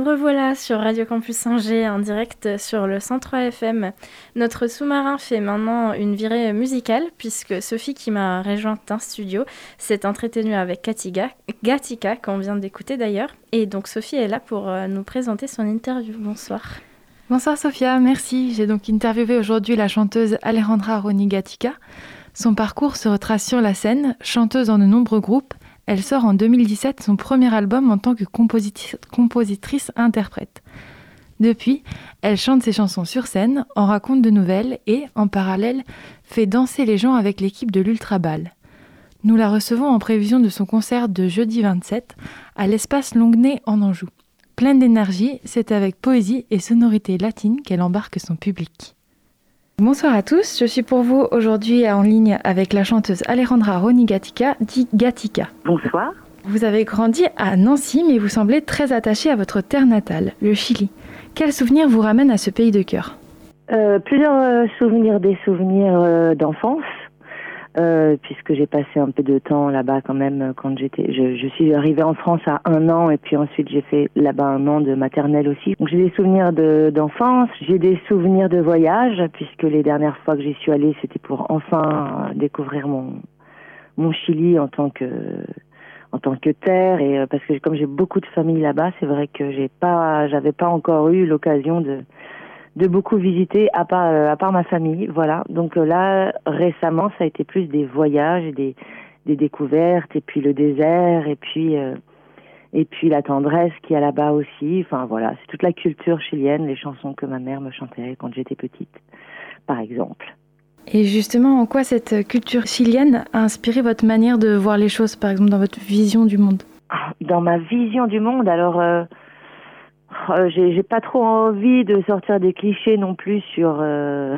revoilà sur Radio Campus Angers en direct sur le 103 FM. Notre sous-marin fait maintenant une virée musicale puisque Sophie qui m'a rejointe en studio s'est entretenue avec Katiga, Gatika qu'on vient d'écouter d'ailleurs. Et donc Sophie est là pour euh, nous présenter son interview. Bonsoir. Bonsoir Sophia, merci. J'ai donc interviewé aujourd'hui la chanteuse Alejandra Ronigatica. Son parcours se retrace sur la scène, chanteuse dans de nombreux groupes. Elle sort en 2017 son premier album en tant que compositrice-interprète. Depuis, elle chante ses chansons sur scène, en raconte de nouvelles et, en parallèle, fait danser les gens avec l'équipe de l'Ultrabal. Nous la recevons en prévision de son concert de jeudi 27 à l'espace Longuenay en Anjou. Pleine d'énergie, c'est avec poésie et sonorité latine qu'elle embarque son public. Bonsoir à tous, je suis pour vous aujourd'hui en ligne avec la chanteuse Alejandra Ronigatica, dit Gatica. Bonsoir. Vous avez grandi à Nancy, mais vous semblez très attachée à votre terre natale, le Chili. Quels souvenirs vous ramènent à ce pays de cœur? Euh, plusieurs euh, souvenirs, des souvenirs euh, d'enfance, euh, puisque j'ai passé un peu de temps là-bas quand même euh, quand j'étais. Je, je suis arrivée en France à un an et puis ensuite j'ai fait là-bas un an de maternelle aussi. Donc j'ai des souvenirs de- d'enfance, j'ai des souvenirs de voyage, puisque les dernières fois que j'y suis allée, c'était pour enfin euh, découvrir mon mon Chili en tant que en tant que terre et parce que comme j'ai beaucoup de famille là-bas, c'est vrai que j'ai pas j'avais pas encore eu l'occasion de de beaucoup visiter à part euh, à part ma famille, voilà. Donc euh, là récemment, ça a été plus des voyages et des des découvertes, et puis le désert, et puis et puis la tendresse qui a là-bas aussi. Enfin voilà, c'est toute la culture chilienne, les chansons que ma mère me chantait quand j'étais petite, par exemple. Et justement, en quoi cette culture chilienne a inspiré votre manière de voir les choses, par exemple dans votre vision du monde? Ah, Dans ma vision du monde, alors euh, euh, j'ai pas trop envie de sortir des clichés non plus sur euh,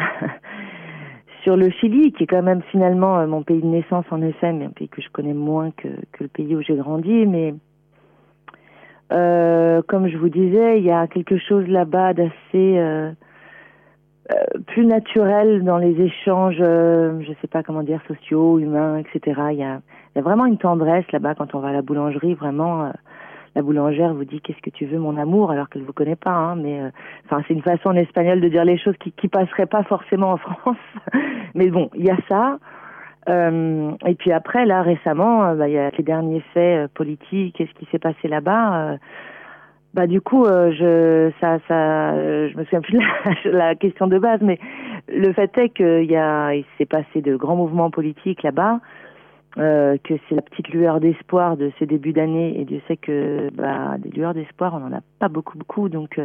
sur le Chili, qui est quand même finalement mon pays de naissance en effet, mais un pays que je connais moins que, que le pays où j'ai grandi, mais euh, comme je vous disais, il y a quelque chose là-bas d'assez euh, euh, plus naturel dans les échanges, je sais pas comment dire, sociaux, humains, etc. Il y a, il y a vraiment une tendresse là-bas quand on va à la boulangerie. Vraiment, la boulangère vous dit qu'est-ce que tu veux, mon amour, alors qu'elle vous connaît pas. Hein, mais enfin, c'est une façon en espagnol de dire les choses qui qui passeraient pas forcément en France. mais bon, il y a ça. Euh, et puis après, là, récemment, euh, bah, il y a les derniers faits euh, politiques, qu'est-ce qui s'est passé là-bas. bah du coup, je ça ça, je me souviens plus de la, question de base, mais le fait est qu'il y a, il s'est passé de grands mouvements politiques là-bas. Euh, que c'est la petite lueur d'espoir de ce début d'année et Dieu sait que bah, des lueurs d'espoir on n'en a pas beaucoup beaucoup donc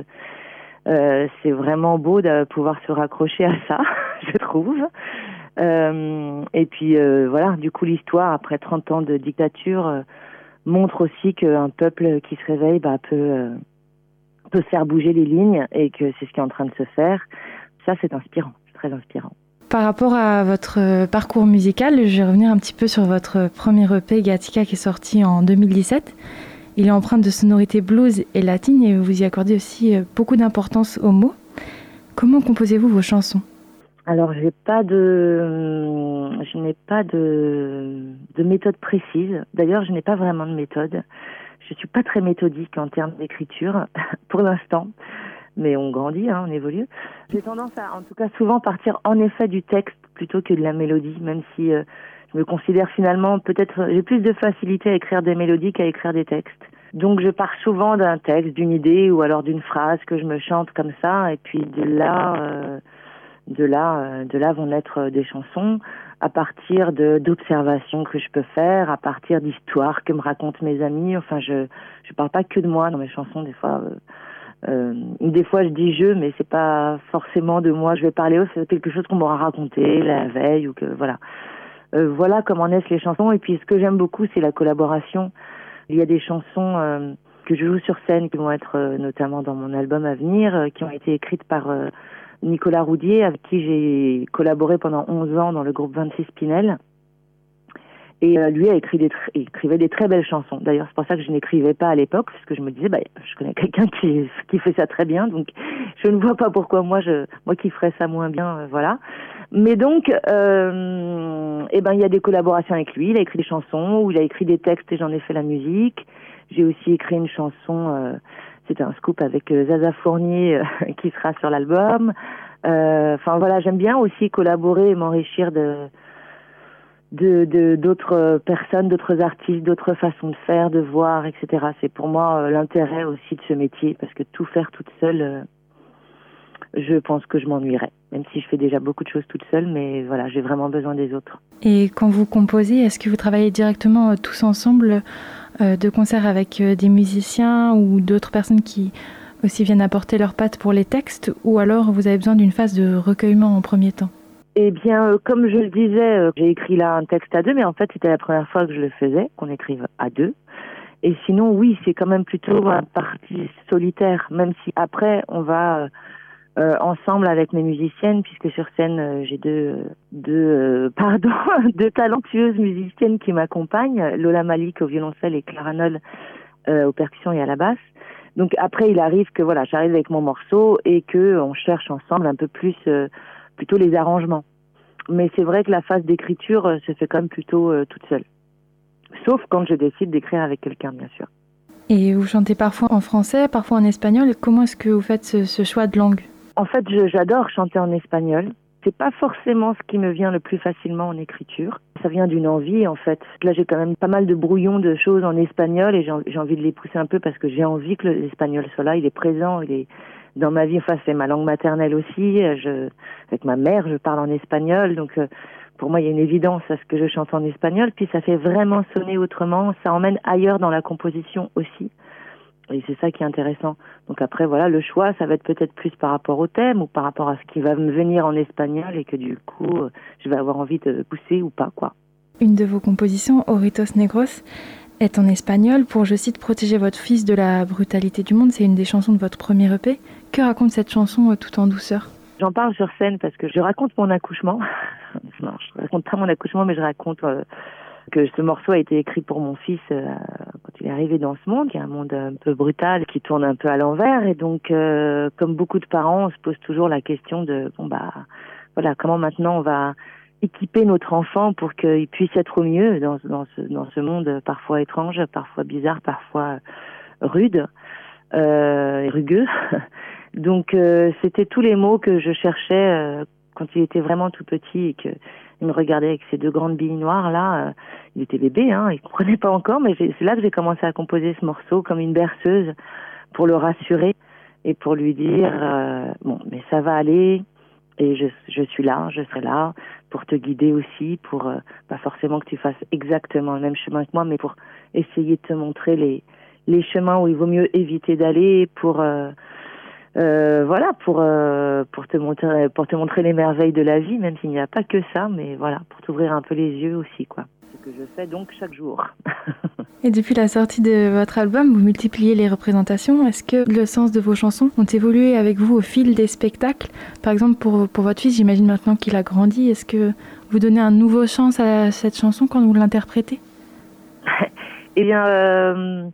euh, c'est vraiment beau de pouvoir se raccrocher à ça je trouve euh, et puis euh, voilà, du coup l'histoire, après 30 ans de dictature, euh, montre aussi qu'un peuple qui se réveille bah, peut, peut faire bouger les lignes et que c'est ce qui est en train de se faire. Ça, c'est inspirant, très inspirant. Par rapport à votre parcours musical, je vais revenir un petit peu sur votre premier EP Gatica qui est sorti en 2017. Il est empreint de sonorités blues et latines et vous y accordez aussi beaucoup d'importance aux mots. Comment composez-vous vos chansons? Alors de, je n'ai pas de, de méthode précise. D'ailleurs, je n'ai pas vraiment de méthode. Je suis pas très méthodique en termes d'écriture pour l'instant, mais on grandit, hein, on évolue. J'ai tendance à, en tout cas, souvent partir en effet du texte plutôt que de la mélodie, même si euh, je me considère finalement peut-être j'ai plus de facilité à écrire des mélodies qu'à écrire des textes. Donc je pars souvent d'un texte, d'une idée ou alors d'une phrase que je me chante comme ça, et puis de là. Euh, de là, euh, de là vont naître des chansons à partir de d'observations que je peux faire, à partir d'histoires que me racontent mes amis. Enfin, je je parle pas que de moi dans mes chansons. Des fois, euh, euh des fois je dis je, mais c'est pas forcément de moi. Je vais parler, c'est quelque chose qu'on m'aura raconté la veille ou que voilà. Euh, voilà comment naissent les chansons. Et puis, ce que j'aime beaucoup, c'est la collaboration. Il y a des chansons euh, que je joue sur scène qui vont être notamment dans mon album à venir, qui ont été écrites par Nicolas Roudier, avec qui j'ai collaboré pendant 11 ans dans le groupe 26 Pinel. Et euh, lui a écrit des écrivait des très belles chansons. D'ailleurs, c'est pour ça que je n'écrivais pas à l'époque, parce que je me disais, bah, je connais quelqu'un qui, qui fait ça très bien, donc je ne vois pas pourquoi moi, je, moi qui ferais ça moins bien, euh, voilà. Mais donc, euh, eh ben, il y a des collaborations avec lui. Il a écrit des chansons, ou il a écrit des textes et j'en ai fait la musique. J'ai aussi écrit une chanson. Euh, c'était un scoop avec euh, Zaza Fournier qui sera sur l'album. Enfin voilà, j'aime bien aussi collaborer et m'enrichir de de d'autres personnes, d'autres artistes, d'autres façons de faire, de voir, etc. C'est pour moi l'intérêt aussi de ce métier parce que tout faire toute seule, je pense que je m'ennuierais. Même si je fais déjà beaucoup de choses toute seule, mais voilà, j'ai vraiment besoin des autres. Et quand vous composez, est-ce que vous travaillez directement tous ensemble euh, de concerts avec euh, des musiciens ou d'autres personnes qui aussi viennent apporter leurs pattes pour les textes ou alors vous avez besoin d'une phase de recueillement en premier temps? Eh bien, euh, comme je le disais, j'ai écrit là un texte à deux, mais en fait, c'était la première fois que je le faisais, qu'on écrive à deux. Et sinon, oui, c'est quand même plutôt un parti solitaire, même si après, on va euh, ensemble avec mes musiciennes, puisque sur scène euh, j'ai deux, deux euh, pardon, deux talentueuses musiciennes qui m'accompagnent, Lola Malik au violoncelle et Clara Noll aux percussions et à la basse. Donc après il arrive que voilà, j'arrive avec mon morceau et que on cherche ensemble un peu plus plutôt les arrangements. Mais c'est vrai que la phase d'écriture se fait quand même plutôt toute seule. Sauf quand je décide d'écrire avec quelqu'un, bien sûr. Et vous chantez parfois en français, parfois en espagnol. Comment est-ce que vous faites ce choix de langue? En fait, j'adore chanter en espagnol. C'est pas forcément ce qui me vient le plus facilement en écriture. Ça vient d'une envie, en fait. Là, j'ai quand même pas mal de brouillons de choses en espagnol et j'ai envie de les pousser un peu parce que j'ai envie que l'espagnol soit là. Il est présent, il est dans ma vie. Enfin, c'est ma langue maternelle aussi. Avec ma mère, je parle en espagnol. Donc, euh, pour moi, il y a une évidence à ce que je chante en espagnol, puis ça fait vraiment sonner autrement, ça emmène ailleurs dans la composition aussi. Et c'est ça qui est intéressant. Donc après, voilà, le choix, ça va être peut-être plus par rapport au thème ou par rapport à ce qui va me venir en espagnol et que du coup, euh, je vais avoir envie de pousser ou pas, quoi. Une de vos compositions, Oritos Negros, est en espagnol pour, je cite, protéger votre fils de la brutalité du monde. C'est une des chansons de votre premier EP. Que raconte cette chanson euh, tout en douceur J'en parle sur scène parce que je raconte mon accouchement. non, je raconte pas mon accouchement, mais je raconte euh, que ce morceau a été écrit pour mon fils euh, quand il est arrivé dans ce monde, qui est un monde un peu brutal, qui tourne un peu à l'envers. Et donc, comme beaucoup de parents, on se pose toujours la question de, bon bah, voilà, comment maintenant on va équiper notre enfant pour qu'il puisse être au mieux dans, ce, monde parfois étrange, parfois bizarre, parfois rude, euh, rugueux. Donc, euh, c'était tous les mots que je cherchais quand il était vraiment tout petit et que il me regardait avec ses deux grandes billes noires là. Euh, il était bébé, hein, il comprenait pas encore, mais c'est là que j'ai commencé à composer ce morceau comme une berceuse pour le rassurer et pour lui dire euh, bon, mais ça va aller et je, je suis là, je serai là pour te guider aussi, pour euh, pas forcément que tu fasses exactement le même chemin que moi, mais pour essayer de te montrer les les chemins où il vaut mieux éviter d'aller pour euh, voilà, pour euh, pour te montrer pour te montrer les merveilles de la vie, même s'il n'y a pas que ça, mais voilà, pour t'ouvrir un peu les yeux aussi, quoi. Ce que je fais donc chaque jour. Et depuis la sortie de votre album, vous multipliez les représentations. Est-ce que le sens de vos chansons ont évolué avec vous au fil des spectacles? Par exemple, pour, pour votre fils, j'imagine maintenant qu'il a grandi. Est-ce que vous donnez un nouveau sens à cette chanson quand vous l'interprétez? Eh bien, euh,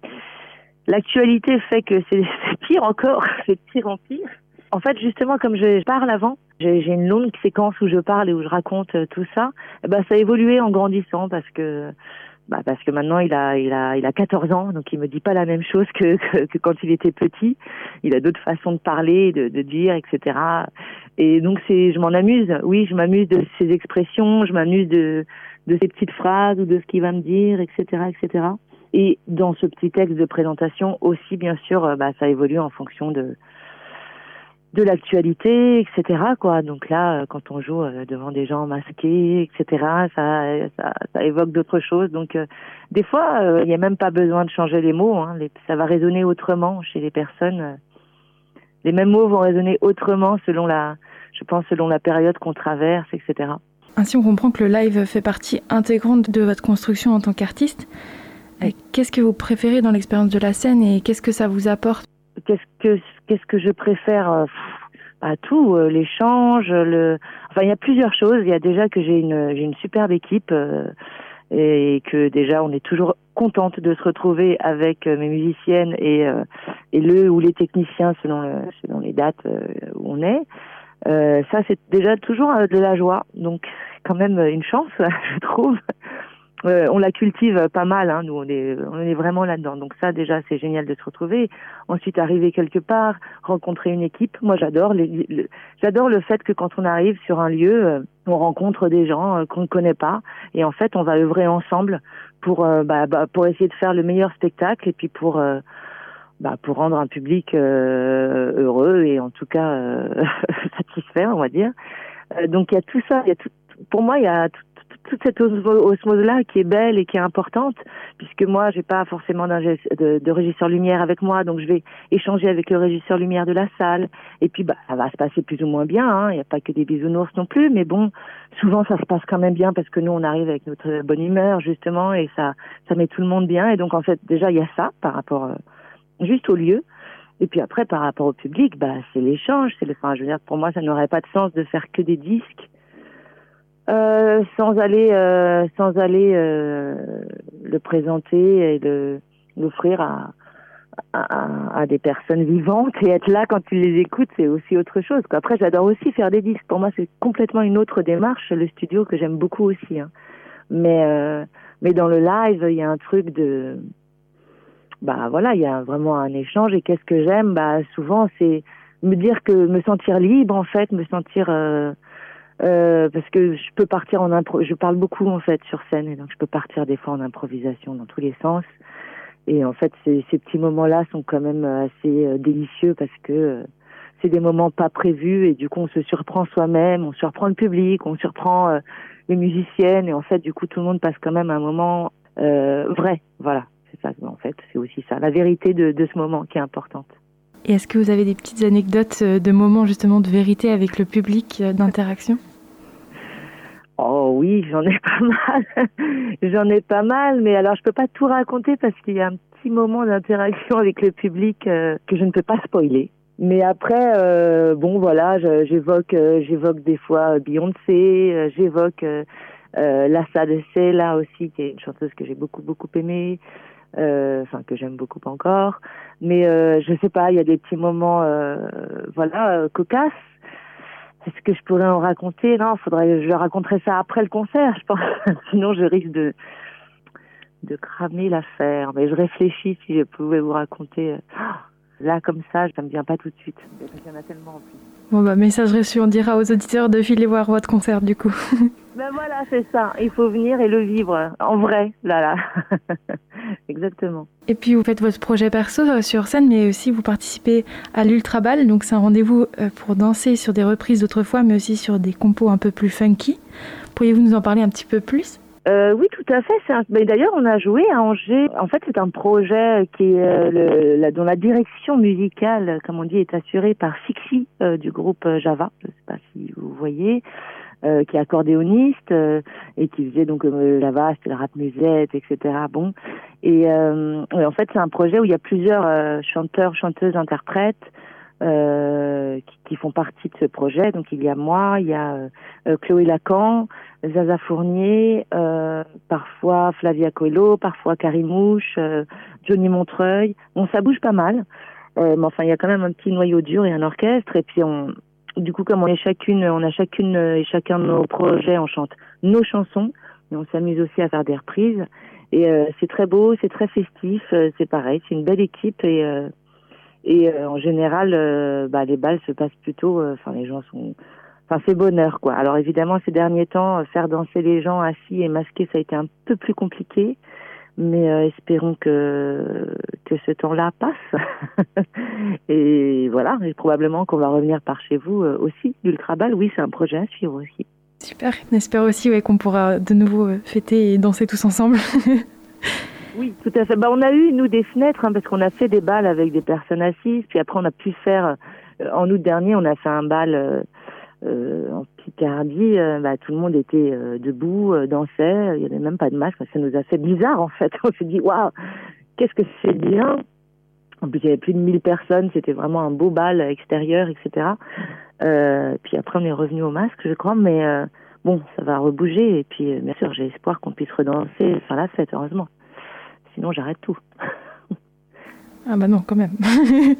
L'actualité fait que c'est pire encore, c'est pire en pire. En fait, justement, comme je parle avant, j'ai une longue séquence où je parle et où je raconte euh, tout ça. Ben, ça a évolué en grandissant parce que, bah, parce que maintenant il a, il a, il a 14 ans, donc il me dit pas la même chose que, que, quand il était petit. Il a d'autres façons de parler, de, de dire, etc. Et donc c'est, je m'en amuse. Oui, je m'amuse de ses expressions, je m'amuse de, de ses petites phrases ou de ce qu'il va me dire, etc., etc. Et dans ce petit texte de présentation aussi, bien sûr, euh, bah, ça évolue en fonction de de l'actualité, etc. Donc là, euh, quand on joue euh, devant des gens masqués, etc., ça évoque d'autres choses. Donc des fois, il n'y a même pas besoin de changer les mots. Hein. ça va résonner autrement chez les personnes. Les mêmes mots vont résonner autrement selon la, je pense, selon la période qu'on traverse, etc. Ainsi, on comprend que le live fait partie intégrante de votre construction en tant qu'artiste. Qu'est-ce que vous préférez dans l'expérience de la scène et qu'est-ce que ça vous apporte? Qu'est-ce que qu'est-ce que je préfère euh, à tout euh, l'échange le enfin il y a plusieurs choses. Il y a déjà que j'ai une superbe équipe euh, et que déjà on est toujours contente de se retrouver avec mes musiciennes et le ou les techniciens selon selon les dates où on est. Ça c'est déjà toujours de la joie. Donc quand même une chance je trouve euh, on la cultive pas mal, hein, nous on est, on est vraiment là-dedans. Donc ça déjà c'est génial de se retrouver. Ensuite arriver quelque part, rencontrer une équipe. Moi j'adore, j'adore le fait que quand on arrive sur un lieu, euh, on rencontre des gens euh, qu'on ne connaît pas et en fait on va œuvrer ensemble pour bah, bah, pour essayer de faire le meilleur spectacle et puis pour bah, pour rendre un public heureux et en tout cas satisfait on va dire. donc il y a tout ça, il y a tout, pour moi il y a tout, toute cette osmose-là qui est belle et qui est importante, puisque moi, j'ai pas forcément de, de, régisseur lumière avec moi, donc je vais échanger avec le régisseur lumière de la salle, et puis bah, ça va se passer plus ou moins bien. Hein. Il n'y a pas que des bisounours non plus, mais bon, souvent ça se passe quand même bien parce que nous, on arrive avec notre bonne humeur justement, et ça, ça met tout le monde bien. Et donc en fait, déjà, il y a ça par rapport euh, juste au lieu. Et puis après, par rapport au public, bah, c'est l'échange. C'est le, enfin, je veux dire, pour moi, ça n'aurait pas de sens de faire que des disques euh, sans aller, euh, sans aller euh, le présenter et l'offrir à, à, à, des personnes vivantes et être là quand ils les écoutent, c'est aussi autre chose. Quoi. Après, j'adore aussi faire des disques. Pour moi, c'est complètement une autre démarche, le studio que j'aime beaucoup aussi. Hein. Mais euh, mais dans le live, il y a un truc de bah voilà, il y a vraiment un échange. Et qu'est-ce que j'aime? Bah souvent, c'est me dire que me sentir libre en fait, me sentir euh, parce que je peux partir en impro, je parle beaucoup en fait sur scène et donc je peux partir des fois en improvisation dans tous les sens. Et en fait, ces, petits moments-là sont quand même assez euh, délicieux parce que euh, c'est des moments pas prévus et du coup on se surprend soi-même, on surprend le public, on surprend les musiciennes. Et en fait, du coup, tout le monde passe quand même un moment vrai. Voilà, c'est ça. En fait, c'est aussi ça, la vérité de ce moment qui est importante. Et est-ce que vous avez des petites anecdotes de moments justement de vérité avec le public, d'interaction? Oh oui, j'en ai pas mal. j'en ai pas mal, mais alors je peux pas tout raconter parce qu'il y a un petit moment d'interaction avec le public euh, que je ne peux pas spoiler. Mais après, euh, bon voilà, j'évoque, euh, j'évoque des fois Beyoncé, j'évoque La Sadessé là aussi, qui est une chanteuse que j'ai beaucoup beaucoup aimée, enfin que j'aime beaucoup encore. Mais je sais pas, il y a des petits moments, voilà, cocasses est-ce que je pourrais en raconter Non, faudrait, je raconterai ça après le concert, je pense. Sinon, je risque de de cramer l'affaire. Mais je réfléchis si je pouvais vous raconter. Euh, là, comme ça, ça me vient pas tout de suite. Il y en a tellement en plus. Bon, bah, message reçu, on dira aux auditeurs de filer voir votre concert du coup. ben voilà, c'est ça. Il faut venir et le vivre en vrai, là, là. Exactement. Et puis vous faites votre projet perso euh, sur scène, mais aussi vous participez à l'Ultra Ball. Donc c'est un rendez-vous euh, pour danser sur des reprises d'autrefois, mais aussi sur des compos un peu plus funky. Pourriez-vous nous en parler un petit peu plus? Euh, oui, tout à fait. Un... D'ailleurs, on a joué à Angers. En fait, c'est un projet qui est, euh, le, dont la direction musicale, comme on dit, est assurée par Fixie euh, du groupe Java. Je ne sais pas si vous voyez. Euh, qui est accordéoniste et qui faisait donc Java, c'était la rap musette, etc. Bon, et, en fait c'est un projet où il y a plusieurs chanteurs, chanteuses, interprètes qui, qui, font partie de ce projet. Donc il y a moi, il y a Chloé Lacan, Zaza Fournier, euh, parfois Flavia Coelho, parfois Carimouche, euh, Johnny Montreuil. Bon, ça bouge pas mal, euh, mais enfin il y a quand même un petit noyau dur et un orchestre. Et puis on, du coup, comme on est chacune, on a chacune et chacun de nos projets, on chante nos chansons, mais on s'amuse aussi à faire des reprises. Et c'est très beau, c'est très festif, c'est pareil, c'est une belle équipe et et en général, bah, les balles se passent plutôt. Enfin, les gens sont Enfin, c'est bonheur, quoi. Alors évidemment, ces derniers temps, euh, faire danser les gens assis et masqués, ça a été un peu plus compliqué. Mais euh, espérons que que ce temps-là passe. et voilà, et probablement qu'on va revenir par chez vous euh, aussi. L'Ultrabal, oui, c'est un projet à suivre aussi. Super, on espère aussi ouais, qu'on pourra de nouveau fêter et danser tous ensemble. oui, tout à fait. Bah, on a eu, nous, des fenêtres, hein, parce qu'on a fait des balles avec des personnes assises. Puis après, on a pu faire, en août dernier, on a fait un bal euh, en Picardie, euh, bah, tout le monde était euh, debout, dansait, il n'y avait même pas de masque. Ça nous a fait bizarre en fait. On s'est dit waouh, qu'est-ce que c'est bien. En plus, il y avait plus de 1000 personnes, c'était vraiment un beau bal extérieur, etc. puis après, on est revenu au masque, je crois, mais bon, ça va rebouger. Et puis, bien sûr, j'ai espoir qu'on puisse redanser, faire la fête, heureusement. Sinon, j'arrête tout. ah bah non, quand même.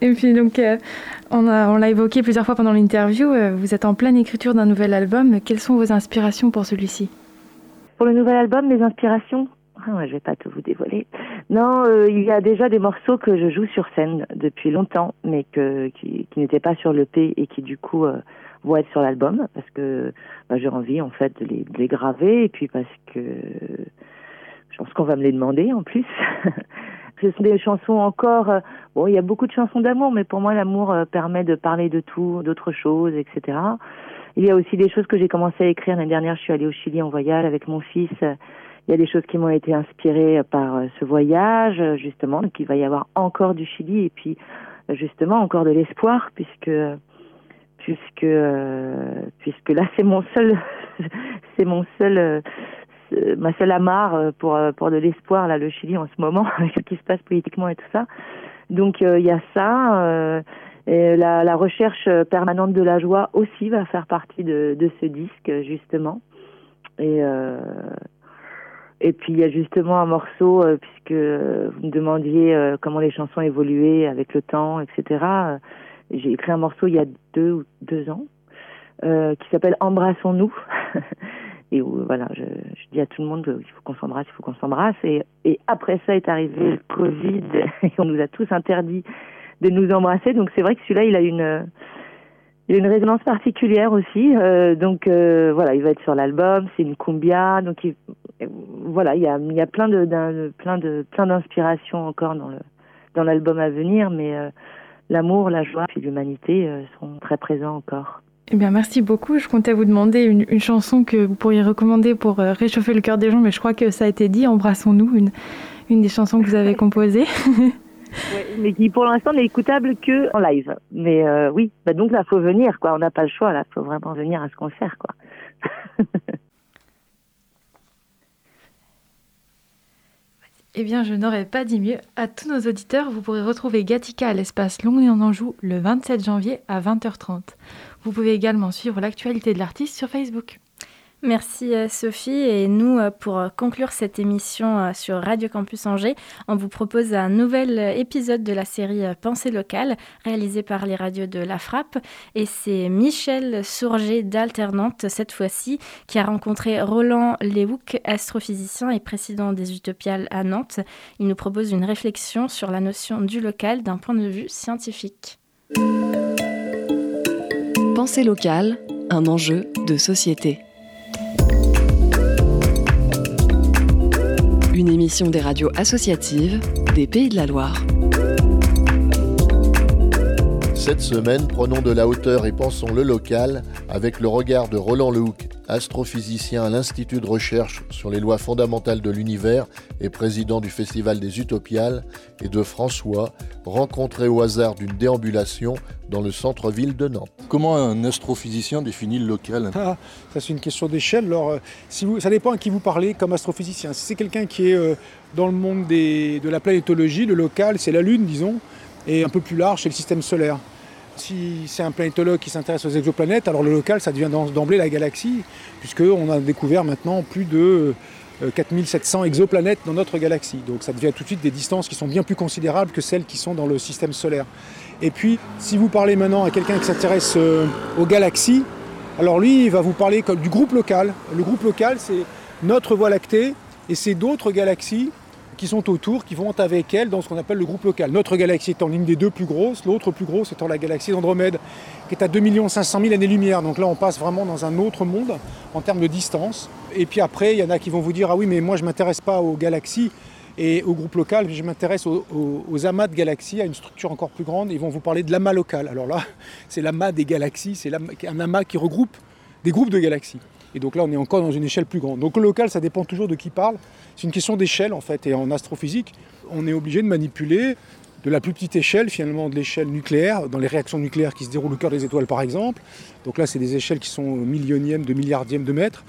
Et puis donc, euh, on, l'a évoqué plusieurs fois pendant l'interview, euh, vous êtes en pleine écriture d'un nouvel album. Quelles sont vos inspirations pour celui-ci? Pour le nouvel album, mes inspirations? Ah ouais, Je vais pas tout vous dévoiler. Non, euh, il y a déjà des morceaux que je joue sur scène depuis longtemps, mais que, qui, n'étaient pas sur l'EP et qui du coup vont être sur l'album, parce que bah, j'ai envie en fait de les, de les graver, et puis parce que je pense qu'on va me les demander en plus. Ce sont des chansons encore. Euh, bon, il y a beaucoup de chansons d'amour, mais pour moi, l'amour euh, permet de parler de tout, d'autres choses, etc. Il y a aussi des choses que j'ai commencé à écrire l'année dernière. Je suis allée au Chili en voyage avec mon fils. Il y a des choses qui m'ont été inspirées par euh, ce voyage, justement. Donc, il va y avoir encore du Chili et puis, justement, encore de l'espoir, puisque puisque puisque là, c'est mon seul, c'est mon seul ma seule amarre euh, pour euh, pour de l'espoir là le Chili en ce moment avec ce qui se passe politiquement et tout ça. Donc euh, il y a ça. et la, recherche permanente de la joie aussi va faire partie de, de ce disque justement. Et et puis il y a justement un morceau puisque vous me demandiez comment les chansons évoluaient avec le temps, etc. J'ai écrit un morceau il y a deux ou deux ans qui s'appelle Embrassons-nous. et où voilà, je, je, dis à tout le monde qu'il faut qu'on s'embrasse, il faut qu'on s'embrasse. Et, et après ça est arrivé le Covid et on nous a tous interdit de nous embrasser. Donc c'est vrai que celui-là, il a une il a une résonance particulière aussi. Euh, donc euh, voilà, il va être sur l'album. C'est une cumbia. Donc il, voilà, il y a il y a plein de, plein de plein d'inspirations encore dans le dans l'album à venir, mais euh, l'amour, la joie et l'humanité euh, sont très présents encore. Eh bien, merci beaucoup. Je comptais vous demander une, chanson que vous pourriez recommander pour euh, réchauffer le cœur des gens, mais je crois que ça a été dit. Embrassons-nous, une, une des chansons que vous avez composées. mais qui pour l'instant n'est écoutable que en live. Mais euh, oui, bah donc là, faut venir, quoi. On n'a pas le choix, là. Faut vraiment venir à ce concert, quoi. Eh bien, je n'aurais pas dit mieux. À tous nos auditeurs, vous pourrez retrouver Gatica à l'espace Longny en Anjou le 27 janvier à 20h30. Vous pouvez également suivre l'actualité de l'artiste sur Facebook. Merci euh, Sophie. Et nous, euh, pour euh, conclure cette émission sur Radio Campus Angers, on vous propose un nouvel épisode de la série Pensée locale, réalisé par les radios de La Frappe. Et c'est Michel Sourger d'Alternante, cette fois-ci, qui a rencontré Roland Léouk, astrophysicien et président des Utopiales à Nantes. Il nous propose une réflexion sur la notion du local d'un point de vue scientifique. Pensée locale, un enjeu de société. une émission des radios associatives des Pays de la Loire. Cette semaine, prenons de la hauteur et pensons le local avec le regard de Roland Lehoucq, astrophysicien à l'Institut de recherche sur les lois fondamentales de l'univers et président du Festival des Utopiales, et de François, rencontré au hasard d'une déambulation dans le centre-ville de Nantes. Comment un astrophysicien définit le local? Ah, Ça c'est une question d'échelle. Alors, euh, si vous, ça dépend à qui vous parlez comme astrophysicien. Si c'est quelqu'un qui est euh, dans le monde de la planétologie, le local c'est la Lune, disons, et un peu plus large c'est le système solaire. Si c'est un planétologue qui s'intéresse aux exoplanètes, alors le local, ça devient d'emblée la galaxie, puisqu'on a découvert maintenant plus de 4700 euh, exoplanètes dans notre galaxie. Donc ça devient tout de suite des distances qui sont bien plus considérables que celles qui sont dans le système solaire. Et puis, si vous parlez maintenant à quelqu'un qui s'intéresse euh, aux galaxies, alors lui, il va vous parler du groupe local. Le groupe local, c'est notre Voie lactée et c'est d'autres galaxies qui sont autour, qui vont avec elle dans ce qu'on appelle le groupe local. Notre galaxie étant l'une des deux plus grosses, l'autre plus grosse étant la galaxie d'Andromède, qui est à 2 500 000 années-lumière. Donc là, on passe vraiment dans un autre monde en termes de distance. Et puis après, il y en a qui vont vous dire Ah oui, mais moi, je ne m'intéresse pas aux galaxies et au groupe local, je m'intéresse aux, amas de galaxies, à une structure encore plus grande. Ils vont vous parler de l'amas local. Alors là, c'est l'amas des galaxies, c'est un amas qui regroupe des groupes de galaxies. Et donc là, on est encore dans une échelle plus grande. Donc le local, ça dépend toujours de qui parle. C'est une question d'échelle en fait. Et en astrophysique, on est obligé de manipuler de la plus petite échelle, finalement de l'échelle nucléaire, dans les réactions nucléaires qui se déroulent au cœur des étoiles par exemple. Donc là, c'est des échelles qui sont millionièmes de milliardièmes de mètres,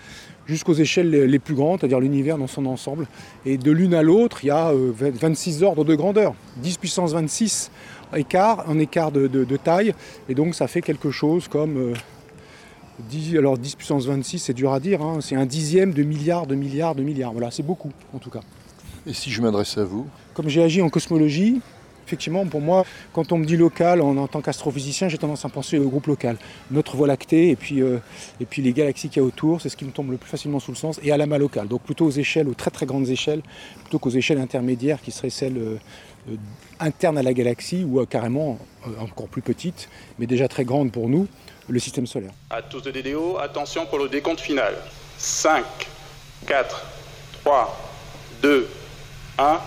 jusqu'aux échelles les plus grandes, c'est-à-dire l'univers dans son ensemble. Et de l'une à l'autre, il y a 26 euh, ordres de grandeur, 10 puissance 26 écart, un écart de, taille. Et donc ça fait quelque chose comme euh, 10, alors 10 puissance 26, c'est dur à dire, hein. c'est un dixième de milliard, de milliards, de milliards. Voilà, c'est beaucoup en tout cas. Et si je m'adresse à vous? Comme j'ai agi en cosmologie, effectivement, pour moi, quand on me dit local, en, tant qu'astrophysicien, j'ai tendance à penser au groupe local. Notre Voie lactée et puis, euh, et puis les galaxies qu'il y a autour, c'est ce qui me tombe le plus facilement sous le sens, et à l'amas local. Donc plutôt aux échelles, aux très très grandes échelles, plutôt qu'aux échelles intermédiaires qui seraient celles euh, euh, internes à la galaxie ou carrément encore plus petites, mais déjà très grandes pour nous le système solaire. À tous de DDO, attention pour le décompte final. 5, 4, 3, 2, 1.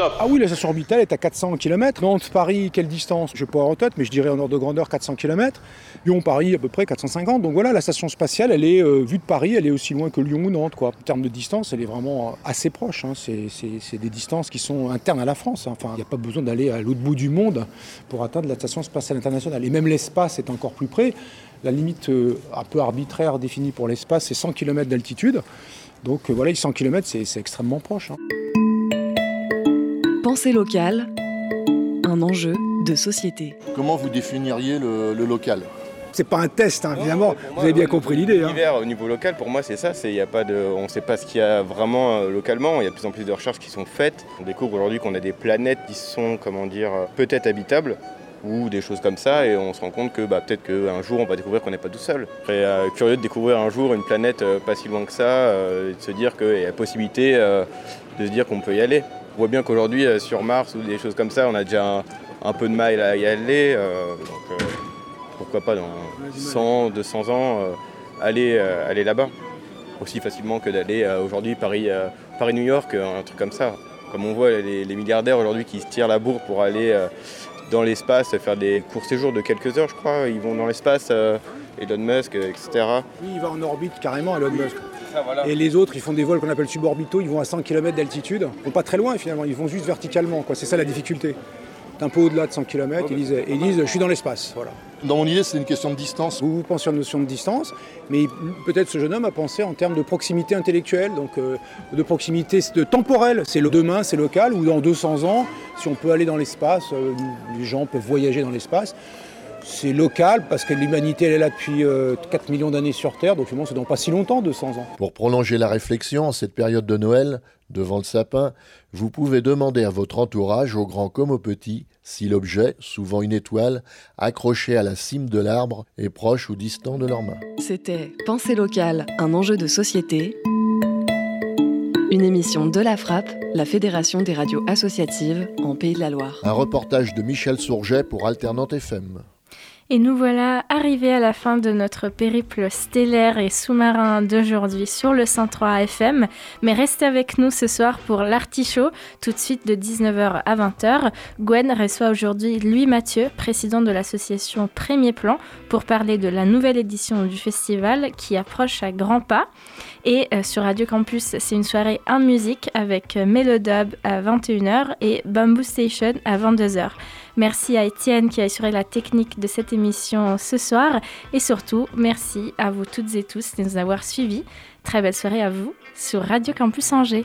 Ah oui, la station orbitale est à 400 km. Nantes-Paris, quelle distance? Je ne pas en tête, mais je dirais en ordre de grandeur 400 km. Lyon-Paris, à peu près 450. Donc voilà, la station spatiale, elle est euh, vue de Paris, elle est aussi loin que Lyon ou Nantes. Quoi. En termes de distance, elle est vraiment euh, assez proche. Hein. C'est des distances qui sont internes à la France. Hein. Enfin, il n'y a pas besoin d'aller à l'autre bout du monde pour atteindre la station spatiale internationale. Et même l'espace est encore plus près. La limite euh, un peu arbitraire définie pour l'espace, c'est 100 km d'altitude. Donc voilà, 100 km, c'est extrêmement proche. Hein. Pensée locale, un enjeu de société. Comment vous définiriez le, local? C'est pas un test, hein, évidemment. vous avez bien compris l'idée. Hein. L'univers au niveau local, pour moi, c'est ça. C'est, y a pas de, on ne sait pas ce qu'il y a vraiment euh, localement. Il y a de plus en plus de recherches qui sont faites. On découvre aujourd'hui qu'on a des planètes qui sont, comment dire, peut-être habitables ou des choses comme ça et on se rend compte que bah, peut-être qu'un jour on va découvrir qu'on n'est pas tout seul. Je serais euh, curieux de découvrir un jour une planète euh, pas si loin que ça et de se dire qu'il y a la possibilité de se dire qu'on peut y aller. On voit bien qu'aujourd'hui, euh, sur Mars ou des choses comme ça, on a déjà un, peu de mal à y aller. Euh, donc, euh, pourquoi pas dans 100, 200 ans, aller, aller là-bas aussi facilement que d'aller aujourd'hui Paris, Paris-New York, un truc comme ça. Comme on voit les, milliardaires aujourd'hui qui se tirent la bourre pour aller dans l'espace, faire des courts séjours de quelques heures, je crois. Ils vont dans l'espace Elon Musk, etc. Oui, il va en orbite carrément, Elon Musk. Et les autres, ils font des vols qu'on appelle suborbitaux, ils vont à 100 km d'altitude. Ils vont pas très loin finalement, ils vont juste verticalement. C'est ça la difficulté. Un peu au-delà de 100 km, ils disent, ils disent je suis dans l'espace. Voilà. Dans mon idée, c'est une question de distance. Vous, vous pensez en notion de distance, mais peut-être ce jeune homme a pensé en termes de proximité intellectuelle, donc euh, de proximité de temporelle. C'est le demain, c'est local, ou dans 200 ans, si on peut aller dans l'espace, euh, les gens peuvent voyager dans l'espace. C'est local parce que l'humanité elle est là depuis 4 euh, millions d'années sur Terre, donc finalement c'est dans pas si longtemps, 200 ans. Pour prolonger la réflexion en cette période de Noël, devant le sapin, vous pouvez demander à votre entourage, au grand comme au petit, si l'objet, souvent une étoile, accroché à la cime de l'arbre, est proche ou distant de leurs mains. C'était Pensée locale, un enjeu de société. Une émission de la Frappe, la Fédération des radios associatives en Pays de la Loire. Un reportage de Michel Sourget pour Alternante FM. Et nous voilà arrivés à la fin de notre périple stellaire et sous-marin d'aujourd'hui sur le 103 FM. Mais restez avec nous ce soir pour l'artichaut, tout de suite de 19h à 20h. Gwen reçoit aujourd'hui Louis Mathieu, président de l'association Premier Plan, pour parler de la nouvelle édition du festival qui approche à grands pas. Et euh, sur Radio Campus, c'est une soirée en musique avec euh, Melodub à 21h et Bamboo Station à 22h. Merci à Étienne qui a assuré la technique de cette émission ce soir. Et surtout, merci à vous toutes et tous de nous avoir suivis. Très belle soirée à vous sur Radio Campus Angers.